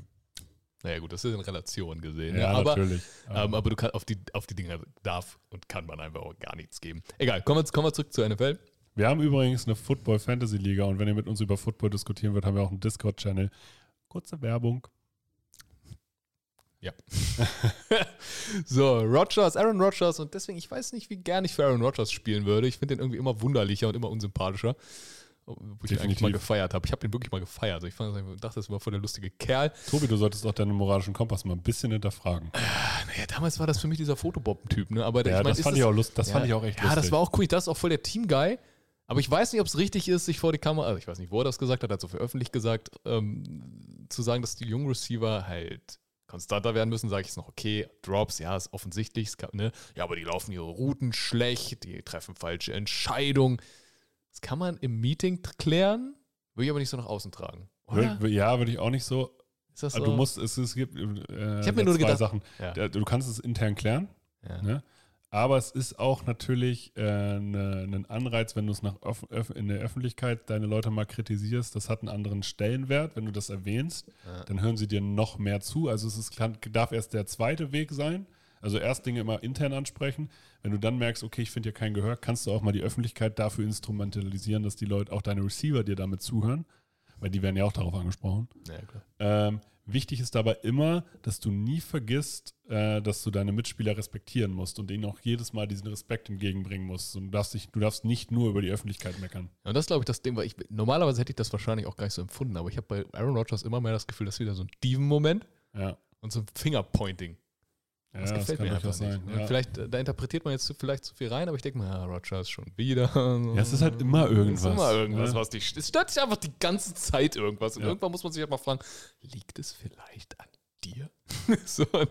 Naja, gut, das ist in Relation gesehen. Ja, ne? aber, natürlich. ähm, aber du kannst auf die, auf die Dinge darf und kann man einfach auch gar nichts geben. Egal, kommen wir, kommen wir zurück zur NFL. Wir haben übrigens eine Football Fantasy Liga und wenn ihr mit uns über Football diskutieren wollt, haben wir auch einen Discord-Channel. Kurze Werbung. Ja. so, Rogers, Aaron Rodgers und deswegen, ich weiß nicht, wie gern ich für Aaron Rodgers spielen würde. Ich finde den irgendwie immer wunderlicher und immer unsympathischer. Wo ich ihn eigentlich mal gefeiert habe. Ich habe den wirklich mal gefeiert. Also ich fand, dachte, das war voll der lustige Kerl. Tobi, du solltest auch deinen moralischen Kompass mal ein bisschen hinterfragen. Naja, damals war das für mich dieser Fotobomben-Typ, ne? Aber der, Ja, ich mein, das fand ich auch lust, das fand ich auch echt Ja, lustig. das war auch cool. Das ist auch voll der Team-Guy. Aber ich weiß nicht, ob es richtig ist, sich vor die Kamera, also ich weiß nicht, wo er das gesagt hat, hat so für öffentlich gesagt, ähm, zu sagen, dass die jungen Receiver halt konstanter werden müssen, sage ich es noch, okay, Drops, ja, ist offensichtlich, kann, ne? Ja, aber die laufen ihre Routen schlecht, die treffen falsche Entscheidungen. Das kann man im Meeting klären, würde ich aber nicht so nach außen tragen. Oder? Ja, würde ich auch nicht so. Ist das Also so? Du musst, es, es gibt äh, Ich mir nur zwei gedacht- Sachen. Ja. Du kannst es intern klären, ja. ne? Aber es ist auch natürlich äh, ne, ein Anreiz, wenn du es nach in der Öffentlichkeit deine Leute mal kritisierst. Das hat einen anderen Stellenwert, wenn du das erwähnst. Ja. Dann hören sie dir noch mehr zu. Also es ist, kann, darf erst der zweite Weg sein. Also erst Dinge immer intern ansprechen. Wenn du dann merkst, okay, ich finde hier kein Gehör, kannst du auch mal die Öffentlichkeit dafür instrumentalisieren, dass die Leute, auch deine Receiver dir damit zuhören. Weil die werden ja auch darauf angesprochen. Ja. Ähm, Wichtig ist dabei immer, dass du nie vergisst, äh, dass du deine Mitspieler respektieren musst und ihnen auch jedes Mal diesen Respekt entgegenbringen musst. Und du darfst, dich, du darfst nicht nur über die Öffentlichkeit meckern. Ja, und das glaube ich das Ding, weil ich normalerweise hätte ich das wahrscheinlich auch gar nicht so empfunden, aber ich habe bei Aaron Rodgers immer mehr das Gefühl, das ist wieder so ein Steven-Moment Ja, und so ein Fingerpointing. Ja Das das, gefällt kann mir einfach durchaus nicht. sein. Und Ja. Vielleicht, äh, da interpretiert man jetzt vielleicht zu viel rein, aber ich denke mir, ja, Rodgers schon wieder. ja, es ist halt immer irgendwas. Es ist immer irgendwas, ne? was dich. Es stört sich einfach die ganze Zeit irgendwas. Und irgendwann muss man sich halt mal fragen, liegt es vielleicht an dir? so, ne?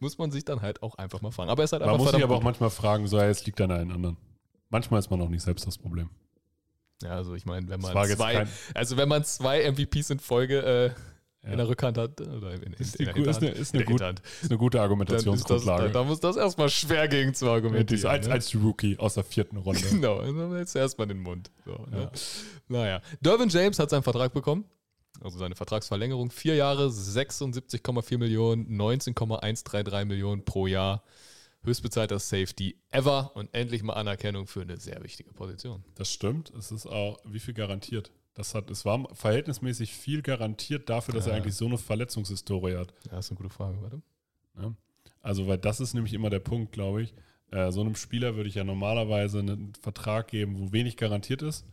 muss man sich dann halt auch einfach mal fragen. Aber er ist halt Man einfach muss sich aber auch manchmal fragen, so, ja, es liegt an allen anderen. Manchmal ist man auch nicht selbst das Problem. Ja, also ich meine, wenn Das man zwei, kein- also wenn man zwei MVPs in Folge äh, Ja. in der Rückhand hat, oder in, in, Ist, in die, der gu- ist, eine, ist, in eine der gut, ist eine gute dann Argumentationsgrundlage. da, muss das erstmal schwer gegen zu argumentieren. diesem- als, ne? als Rookie aus der vierten Runde. Genau, also jetzt erstmal den Mund. So, ne? Ja. Naja. Dervin James hat seinen Vertrag bekommen. Also seine Vertragsverlängerung. Vier Jahre, 76,4 Millionen, 19,133 Millionen pro Jahr. Höchstbezahlter Safety ever und endlich mal Anerkennung für eine sehr wichtige Position. Das stimmt. Es ist auch, wie viel garantiert? Das hat, es war verhältnismäßig viel garantiert dafür, dass Ja. er eigentlich so eine Verletzungshistorie hat. Ja, ist eine gute Frage, warte. Ne? Also, weil das ist nämlich immer der Punkt, glaube ich. Äh, so einem Spieler würde ich ja normalerweise einen Vertrag geben, wo wenig garantiert ist,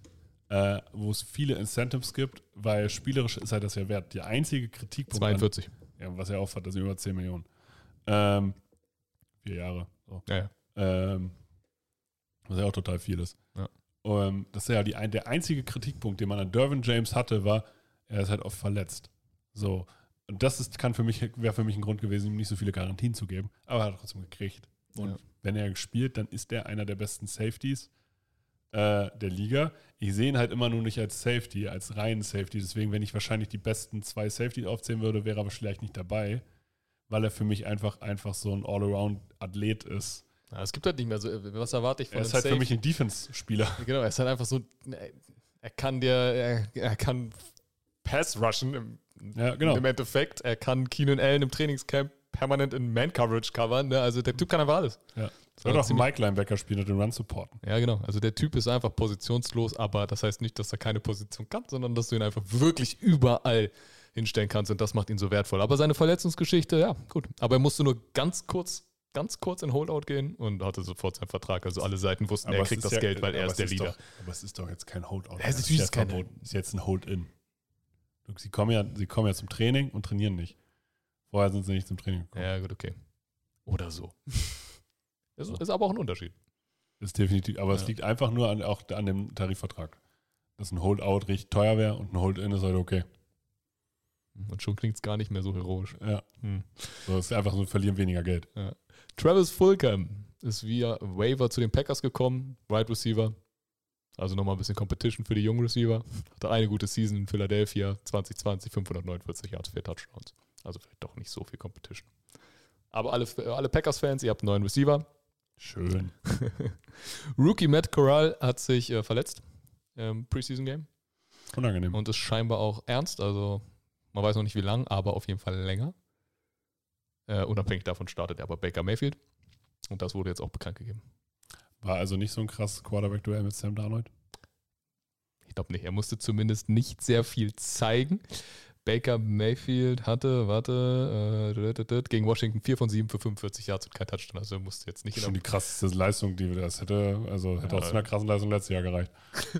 äh, wo es viele Incentives gibt, weil spielerisch ist halt das ja wert. Der einzige Kritikpunkt, an- 42. ja, was er aufhat, das sind über 10 Millionen. Ähm, vier Jahre. So. Ja, ja. Ähm, was ja auch total viel ist. Ähm, das ist ja die, der einzige Kritikpunkt, den man an Dervin James hatte, war, er ist halt oft verletzt. So. Und das ist, kann für mich, wäre für mich ein Grund gewesen, ihm nicht so viele Garantien zu geben. Aber er hat trotzdem gekriegt. Und Ja. wenn er spielt, dann ist er einer der besten Safeties äh, der Liga. Ich sehe ihn halt immer nur nicht als Safety, als reinen Safety. Deswegen, wenn ich wahrscheinlich die besten zwei Safeties aufzählen würde, wäre er aber vielleicht nicht dabei, weil er für mich einfach, einfach so ein All-Around-Athlet ist. Ja, es gibt halt nicht mehr so, was erwarte ich von Er ist halt für mich ein Defense-Spieler. Genau, er ist halt einfach so, er kann dir, er, er kann Pass rushen im, Ja, genau. im Endeffekt. Er kann Keenan Allen im Trainingscamp permanent in Man-Coverage covern. Ne? Also der Typ kann einfach alles. Ja. Er war auch einen ziemlich- Mike-Linebacker spielen und den Run supporten. Ja, genau. Also der Typ ist einfach positionslos, aber das heißt nicht, dass er keine Position kann, sondern dass du ihn einfach wirklich überall hinstellen kannst und das macht ihn so wertvoll. Aber seine Verletzungsgeschichte, ja, gut. Aber er musste nur ganz kurz, ganz kurz in Holdout gehen und hatte sofort seinen Vertrag. Also alle Seiten wussten, er es kriegt ist das ja- Geld, weil er aber ist der es Leader. Doch, aber es ist doch jetzt kein Holdout. Ja, es ist ja keine- verboten. Es ist jetzt ein Hold-In. Sie kommen, ja, sie kommen ja zum Training und trainieren nicht. Vorher sind sie nicht zum Training gekommen. Ja, gut, okay. Oder so. ist, ist aber auch ein Unterschied. Ist definitiv, aber es Ja. liegt einfach nur an, auch an dem Tarifvertrag. Dass ein Holdout richtig teuer wäre und ein Hold-In ist halt okay. Und schon klingt es gar nicht mehr so heroisch. Ja. Hm. So, es ist einfach so, wir verlieren weniger Geld. Travis Fulgham ist via Waiver zu den Packers gekommen, Wide Receiver. Also nochmal ein bisschen Competition für die jungen Receiver. Hatte eine gute Season in Philadelphia, 2020, 549 Yards, 4 Touchdowns. Also vielleicht doch nicht so viel Competition. Aber alle, alle Packers-Fans, ihr habt einen neuen Receiver. Schön. Rookie Matt Corral hat sich äh, verletzt im Preseason-Game Unangenehm. und ist scheinbar auch ernst. Also man weiß noch nicht wie lang, aber auf jeden Fall länger. Äh, unabhängig davon startet er aber Baker Mayfield. Und das wurde jetzt auch bekannt gegeben. War also nicht so ein krasses Quarterback-Duell mit Sam Darnold. Ich glaube nicht. Er musste zumindest nicht sehr viel zeigen. Baker Mayfield hatte, warte, äh, gegen Washington 4 von 7 für 45 Yards und kein Touchdown. Also er musste jetzt nicht in Schon der die krasseste Leistung, die wir das hätte, also hätte Ja. auch zu einer krassen Leistung letztes Jahr gereicht.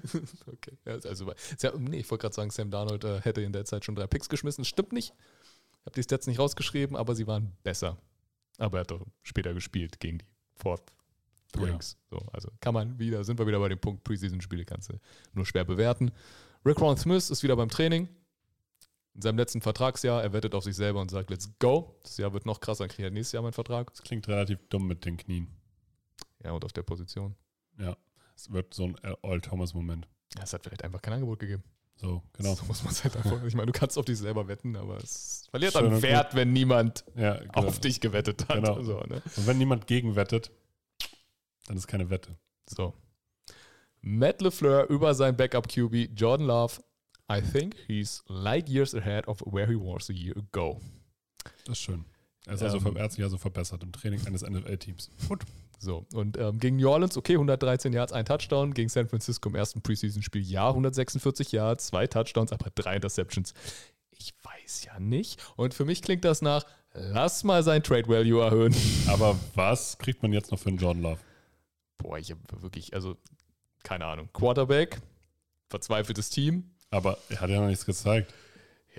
Okay. Also, nee, ich wollte gerade sagen, Sam Darnold äh, hätte in der Zeit schon drei Picks geschmissen. Stimmt nicht. Ich habe die Stats nicht rausgeschrieben, aber sie waren besser. Aber er hat doch später gespielt gegen die Fourth Rings. So, also kann man wieder, sind wir wieder bei dem Punkt, Preseason-Spiele kannst du nur schwer bewerten. Rick Ron Smith ist wieder beim Training. In seinem letzten Vertragsjahr, er wettet auf sich selber und sagt, let's go. Das Jahr wird noch krasser, dann kriegt er nächstes Jahr meinen Vertrag. Das klingt relativ dumm mit den Knien. Ja, und auf der Position. Ja. Es wird so ein All-Thomas-Moment. Ja, es hat vielleicht einfach kein Angebot gegeben. So, genau. So muss man es halt einfach. Ich meine, du kannst auf dich selber wetten, aber es verliert Schön an und Wert, wenn niemand Ja, genau. auf dich gewettet hat. Genau. So, ne? Und wenn niemand gegenwettet, dann ist keine Wette. so. Matt LeFleur über sein Backup-QB Jordan Love. I think he's light years ahead of where he was a year ago. Das ist schön. Er ist Ähm. also ver- er hat sich also verbessert im Training eines NFL-Teams. Gut. So, und ähm, gegen New Orleans, okay, 113 Yards, ein Touchdown. Gegen San Francisco im ersten Preseason-Spiel, ja, 146 Yards, zwei Touchdowns, aber drei Interceptions. Ich weiß ja nicht. Und für mich klingt das nach, lass mal sein Trade Value erhöhen. Aber was kriegt man jetzt noch für einen Jordan Love? Boah, ich habe wirklich, also, keine Ahnung. Quarterback, verzweifeltes Team. Aber er hat ja noch nichts gezeigt.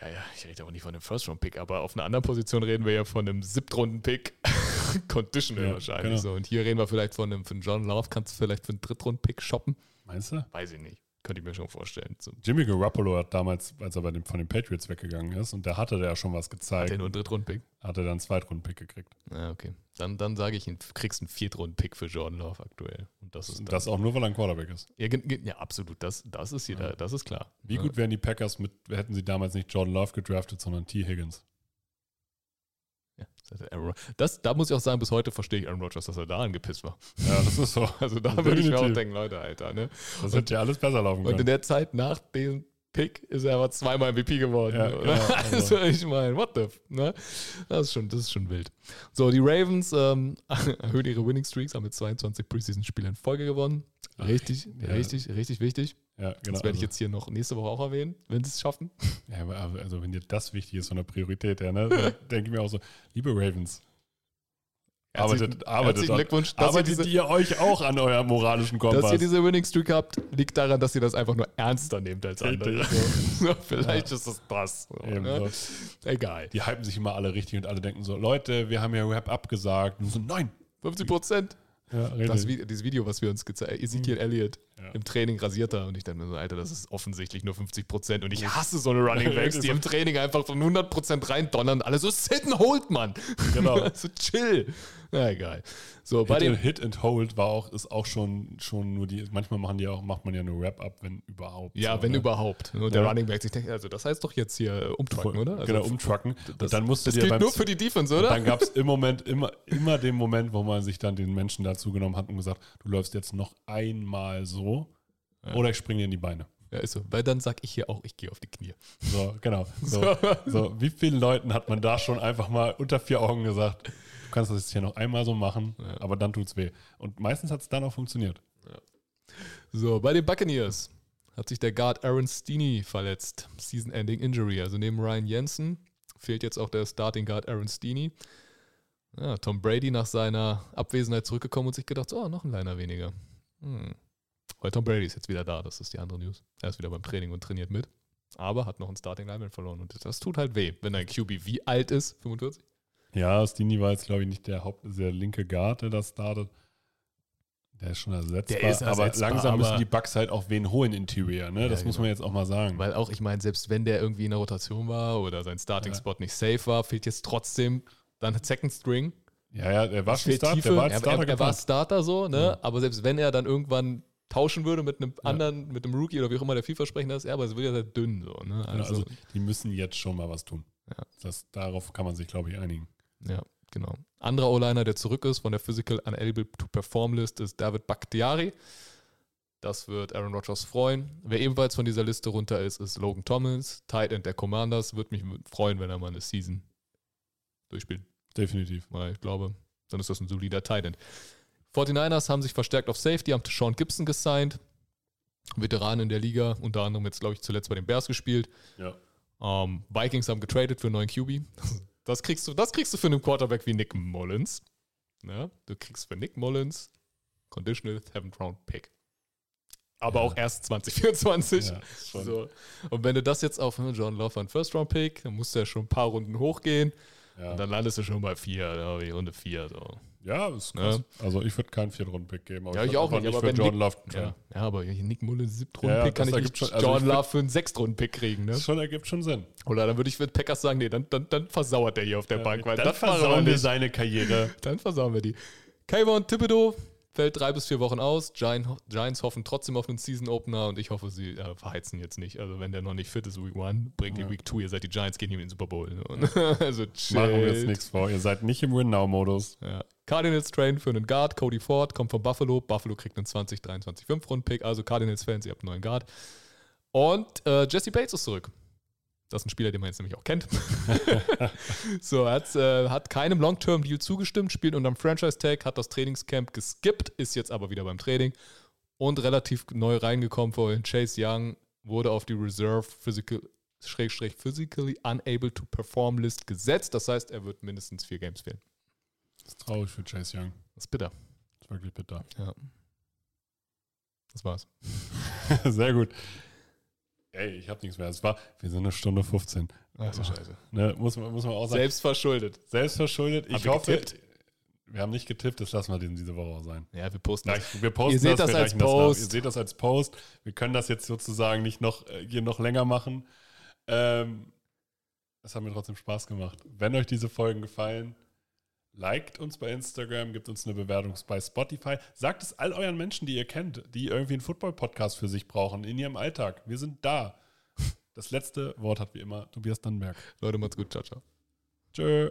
Ja, ja, ich rede aber nicht von einem First-Round-Pick, aber auf einer anderen Position reden wir ja von einem Siebtrunden-Pick. Conditional Ja, wahrscheinlich genau. so. Und hier reden wir vielleicht von einem, von John Love, kannst du vielleicht für einen Drittrunden-Pick shoppen? Meinst du? Weiß ich nicht. Könnte ich mir schon vorstellen. So, Jimmy Garoppolo hat damals, als er bei den, von den Patriots weggegangen ist, und da hatte der ja schon was hat er gezeigt, nur einen Drittrunden-Pick? hat er dann einen Zweitrunden-Pick gekriegt. Ja, okay. Dann, dann sage ich, du kriegst einen Viertrunden-Pick für Jordan Love aktuell. Und das ist dann, Das auch nur, weil er ein Quarterback ist. ja, ja, absolut. Das, das ist jeder, das ist klar. Wie ja. gut wären die Packers mit, hätten sie damals nicht Jordan Love gedraftet, sondern T. Higgins? Das, da muss ich auch sagen, bis heute verstehe ich Aaron Rodgers, dass er da angepisst war. Ja, das ist so. Also da würde ich mir auch denken, Leute, Alter, ne? Das hätte ja alles besser laufen Und in können. der Zeit nach dem Pick ist er aber zweimal MVP geworden. Ja, genau, also, also. ich meine, what the, f- ne? Das ist schon, das ist schon wild. So, die Ravens ähm, erhöhen ihre Winning Streaks, haben mit 22 Preseason-Spielen in Folge gewonnen. Richtig, ja. richtig, richtig wichtig. Ja, genau. Das werde ich also, jetzt hier noch nächste Woche auch erwähnen, wenn sie es schaffen. ja, aber also, wenn dir das wichtig ist von der Priorität her, ne, dann denke ich mir auch so, liebe Ravens, arbeitet, arbeitet, Glückwunsch, dass ihr, arbeitet diese, ihr euch auch an eurem moralischen Kompass. dass ihr diese Winning Streak habt, liegt daran, dass ihr das einfach nur ernster nehmt als andere. So, vielleicht ist es das. Eben ne? so. Egal. Die hypen sich immer alle richtig und alle denken so, Leute, wir haben ja Rap abgesagt. Und so, nein. 50 Prozent. Ja, Das, dieses Video, was wir uns gezeigt haben, Ezekiel Elliott Ja. im Training rasiert er und ich dachte mir so, Alter, das ist offensichtlich nur 50 Prozent und ich hasse so eine Running Backs, die im Training einfach von 100 Prozent reindonnern alle so sit and hold, Mann. Genau. so chill. Na egal. So, bei Hit, dem, and, Hit and Hold war auch, ist auch schon, schon nur die, manchmal machen die auch, macht man ja nur Rap ab, wenn überhaupt. ja, so, wenn ne? überhaupt. Und der Ja. Running Back, ich denke, also das heißt doch jetzt hier äh, umtrucken, oder? Also, genau, umtrucken. das, dann musst das dir gilt nur für die Defense, oder? dann gab es im Moment immer, immer den Moment, wo man sich dann den Menschen dazu genommen hat und gesagt, du läufst jetzt noch einmal so oder ich springe dir in die Beine. ja, ist so. Weil dann sag ich hier auch, ich gehe auf die Knie. So, genau. So, so, wie vielen Leuten hat man da schon einfach mal unter vier Augen gesagt, du kannst das jetzt hier noch einmal so machen, Ja. aber dann tut's weh. Und meistens hat es dann auch funktioniert. So, bei den Buccaneers hat sich der Guard Aaron Steeny verletzt. Season-Ending Injury. Also neben Ryan Jensen fehlt jetzt auch der Starting Guard Aaron Steeny. Ja, Tom Brady nach seiner Abwesenheit zurückgekommen und sich gedacht, oh, noch ein Liner weniger. Hm. Weil Tom Brady ist jetzt wieder da, das ist die andere News. Er ist wieder beim Training und trainiert mit. Aber hat noch einen Starting Lineman verloren. Und das tut halt weh, wenn dein QB wie alt ist? 45? Ja, Stini war jetzt, glaube ich, nicht der Haupt, der linke Guard, der das startet. Der ist schon ersetzbar. Der ist aber ersetzbar, langsam müssen aber- die Bucks halt auch wen holen Interior, ne? Ja, Das muss genau. man jetzt auch mal sagen. Weil auch, ich meine, selbst wenn der irgendwie in der Rotation war oder sein Starting-Spot nicht safe war, fehlt jetzt trotzdem dann Second String. ja, ja, der war schon fehlt Start, Tiefe. der war als er, Starter er, er war. Starter so, ne? Ja. Aber selbst wenn er dann irgendwann tauschen würde mit einem Ja. anderen, mit einem Rookie oder wie auch immer der vielversprechender ist, ja, aber es wird ja sehr dünn so, ne? Also, also, die müssen jetzt schon mal was tun. Ja. Das, darauf kann man sich, glaube ich, einigen. ja, genau. Anderer O-Liner, der zurück ist von der Physical Unable to Perform List, ist David Bakhtiari. Das wird Aaron Rodgers freuen. Wer ebenfalls von dieser Liste runter ist, ist Logan Thomas, Tight End der Commanders. Würde mich freuen, wenn er mal eine Season durchspielt. Definitiv. weil ich glaube, dann ist das ein solider Tight End. 49ers haben sich verstärkt auf Safety, haben Sean Gibson gesigned. Veteran in der Liga, unter anderem jetzt, glaube ich, zuletzt bei den Bears gespielt. Ja. Ähm, Vikings haben getradet für einen neuen QB. Das kriegst du, das kriegst du für einen Quarterback wie Nick Mullins. Ja, du kriegst für Nick Mullins Conditional Seventh Round Pick. Aber Ja. auch erst 2024. Ja, so. Und wenn du das jetzt auf ne, John Love einen First Round Pick, dann musst du ja schon ein paar Runden hochgehen. Ja. Und dann landest du schon bei vier, ja, wie Runde vier. So. ja, ist krass. Also ich würde keinen Viertrunden-Pick geben. aber Ja, ich würd auch einfach nicht, aber für Nick- Love Ja, ja aber Nick Mullins Siebtrunden-Pick Ja, ja, kann ich nicht schon- also Jordan ich Love für einen Sechstrunden-Pick kriegen. Ne? Das schon, ergibt schon Sinn. Oder dann würde ich für Packers sagen, nee, dann, dann, dann versauert der hier auf der Bank, weil dann wir versauen wir nicht. seine Karriere. Dann versauen wir die. Kayvon Thibodeau fällt drei bis vier Wochen aus. Giant, Giants hoffen trotzdem auf einen Season-Opener und ich hoffe, sie äh, verheizen jetzt nicht. Also wenn der noch nicht fit ist, Week 1, bringt die Ja. Week 2, ihr seid die Giants, gehen hier in den Super Bowl. Ne? also chill. Machen wir jetzt nichts vor. Ihr seid nicht im Win-Now-Modus. Ja. Cardinals traden für einen Guard. Cody Ford kommt von Buffalo. Buffalo kriegt einen 2023 5-Runden-Pick. Also Cardinals-Fans, ihr habt einen neuen Guard. Und äh, Jesse Bates ist zurück. Das ist ein Spieler, den man jetzt nämlich auch kennt. so, er hat, äh, hat keinem Long-Term-Deal zugestimmt, spielt unterm Franchise-Tag, hat das Trainingscamp geskippt, ist jetzt aber wieder beim Training und relativ neu reingekommen vorhin. Chase Young wurde auf die Reserve Physical Schrägstrich physically unable to perform List gesetzt. Das heißt, er wird mindestens vier Games fehlen. Das ist traurig für Chase Young. Das ist bitter. Das ist wirklich bitter. Ja. Das war's. Sehr gut. Ey, ich habe nichts mehr. Es war, wir sind eine Stunde 15. Ach so scheiße. Ne, muss, man, muss man auch sagen. Selbst verschuldet. Selbstverschuldet. Ich hoffe, getippt? wir haben nicht getippt, das lassen wir diese Woche auch sein. Ja, wir posten Gleich, wir posten Ihr seht das wir als. Post. Ihr seht das als Post. Wir können das jetzt sozusagen nicht noch äh, hier noch länger machen. Ähm, es hat mir trotzdem Spaß gemacht. Wenn euch diese Folgen gefallen, liked uns bei Instagram, gebt uns eine Bewertung bei Spotify. Sagt es all euren Menschen, die ihr kennt, die irgendwie einen Football-Podcast für sich brauchen, in ihrem Alltag. Wir sind da. Das letzte Wort hat wie immer Tobias Dannenberg. Leute, macht's gut. Ciao, ciao. Tschö.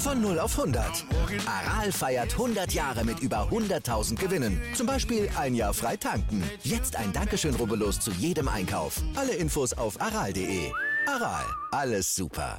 Von 0 auf 100. Aral feiert 100 Jahre mit über 100.000 Gewinnen. Zum Beispiel ein Jahr frei tanken. Jetzt ein Dankeschön, rubbellos zu jedem Einkauf. Alle Infos auf aral.de. Aral, alles super.